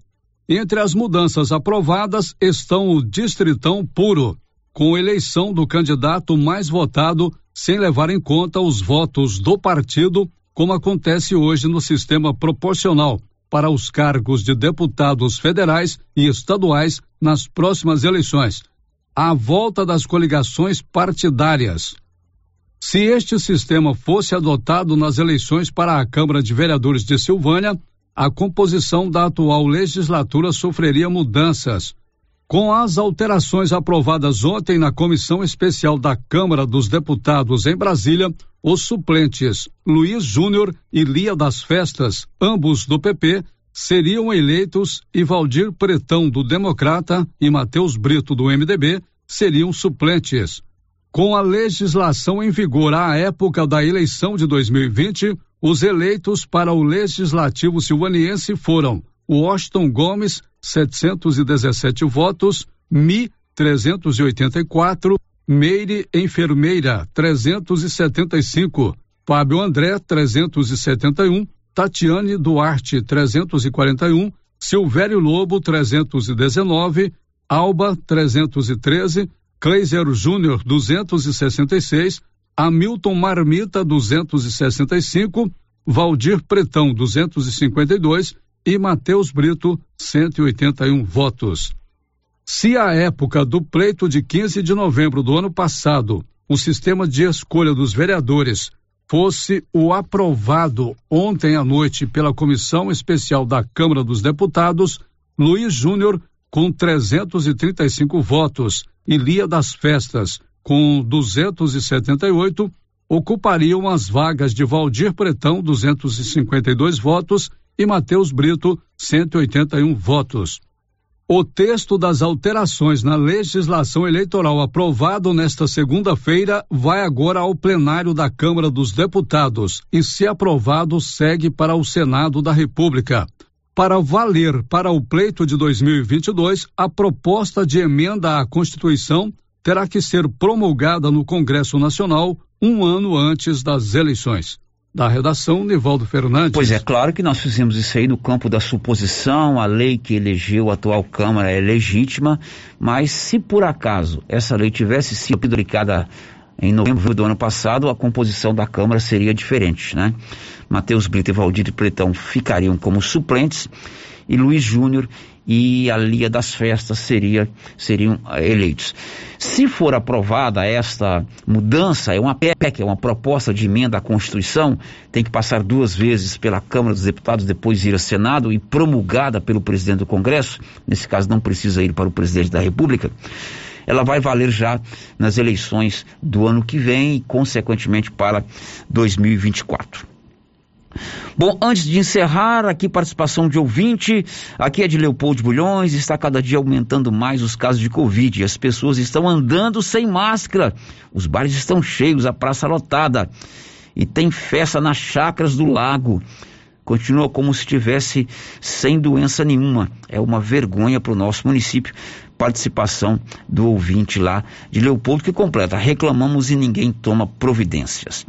Entre as mudanças aprovadas estão o Distritão Puro, com eleição do candidato mais votado, sem levar em conta os votos do partido, como acontece hoje no sistema proporcional, para os cargos de deputados federais e estaduais nas próximas eleições à volta das coligações partidárias. Se este sistema fosse adotado nas eleições para a Câmara de Vereadores de Silvânia, a composição da atual legislatura sofreria mudanças. Com as alterações aprovadas ontem na Comissão Especial da Câmara dos Deputados em Brasília, os suplentes Luiz Júnior e Lia das Festas, ambos do PP, seriam eleitos e Valdir Pretão, do Democrata, e Matheus Brito, do MDB, seriam suplentes. Com a legislação em vigor à época da eleição de 2020, os eleitos para o Legislativo Silvaniense foram Washington Gomes, 717 votos, Mi, 384, Meire Enfermeira, 375, Fábio André, 371, Tatiane Duarte 341, Silvério Lobo 319, Alba 313, Kleiser Júnior 266, Hamilton Marmita 265, Valdir Pretão 252 e Matheus Brito 181 votos. Se à época do pleito de 15 de novembro do ano passado, o sistema de escolha dos vereadores fosse o aprovado ontem à noite pela Comissão Especial da Câmara dos Deputados, Luiz Júnior, com 335 votos, e Lia das Festas, com 278, ocupariam as vagas de Valdir Pretão, 252 votos, e Matheus Brito, 181 votos. O texto das alterações na legislação eleitoral aprovado nesta segunda-feira vai agora ao plenário da Câmara dos Deputados e, se aprovado, segue para o Senado da República. Para valer para o pleito de 2022, a proposta de emenda à Constituição terá que ser promulgada no Congresso Nacional um ano antes das eleições. Da redação, Nivaldo Fernandes. Pois é, claro que nós fizemos isso aí no campo da suposição, a lei que elegeu a atual Câmara é legítima, mas se por acaso essa lei tivesse sido aplicada em novembro do ano passado, a composição da Câmara seria diferente, né? Matheus Brito e Valdir Pretão ficariam como suplentes e Luiz Júnior e a Lia das Festas seria, seriam eh, eleitos. Se for aprovada esta mudança, é uma PEC, é uma proposta de emenda à Constituição, tem que passar duas vezes pela Câmara dos Deputados, depois ir ao Senado e promulgada pelo presidente do Congresso, nesse caso não precisa ir para o presidente da República ela vai valer já nas eleições do ano que vem e, consequentemente, para 2024. Bom, antes de encerrar, aqui participação de ouvinte, aqui é de Leopoldo Bulhões, está cada dia aumentando mais os casos de Covid, as pessoas estão andando sem máscara, os bares estão cheios, a praça lotada, e tem festa nas chacras do lago. Continua como se estivesse sem doença nenhuma. É uma vergonha para o nosso município. Participação do ouvinte lá de Leopoldo que completa. Reclamamos e ninguém toma providências.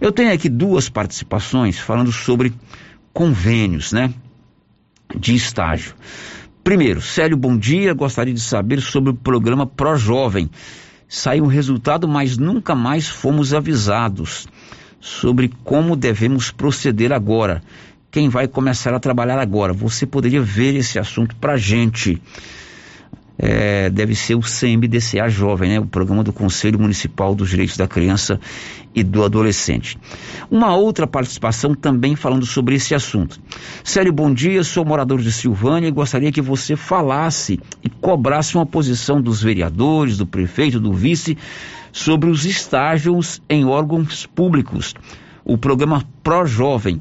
Eu tenho aqui duas participações falando sobre convênios, né? De estágio. Primeiro, Célio, bom dia. Gostaria de saber sobre o programa Pro Jovem. Saiu o resultado, mas nunca mais fomos avisados sobre como devemos proceder agora. Quem vai começar a trabalhar agora? Você poderia ver esse assunto para gente é, deve ser o CMDCA Jovem, né? o Programa do Conselho Municipal dos Direitos da Criança e do Adolescente. Uma outra participação também falando sobre esse assunto. Célio, bom dia, sou morador de Silvânia e gostaria que você falasse e cobrasse uma posição dos vereadores, do prefeito, do vice, sobre os estágios em órgãos públicos, o programa Pro Jovem,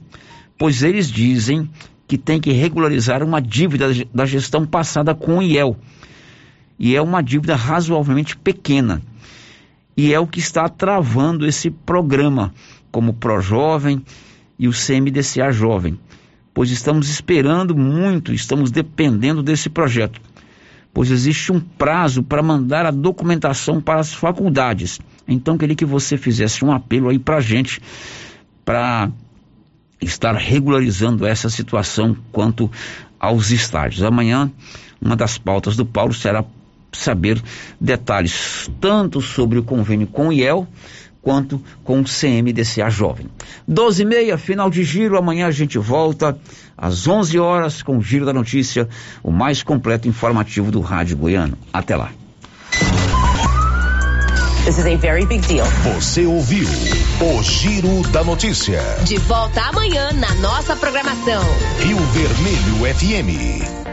pois eles dizem que tem que regularizar uma dívida da gestão passada com o IEL e é uma dívida razoavelmente pequena. E é o que está travando esse programa, como Projovem e o CMDCA Jovem. Pois estamos esperando muito, estamos dependendo desse projeto. Pois existe um prazo para mandar a documentação para as faculdades. Então, queria que você fizesse um apelo aí para a gente, para estar regularizando essa situação quanto aos estádios. Amanhã, uma das pautas do Paulo será saber detalhes tanto sobre o convênio com o IEL quanto com o CMDCA Jovem. 12 e meia, final de giro. Amanhã a gente volta às 11 horas com o Giro da Notícia, o mais completo informativo do Rádio Goiano. Até lá. This is a very big deal. Você ouviu o Giro da Notícia. De volta amanhã na nossa programação. Rio Vermelho FM.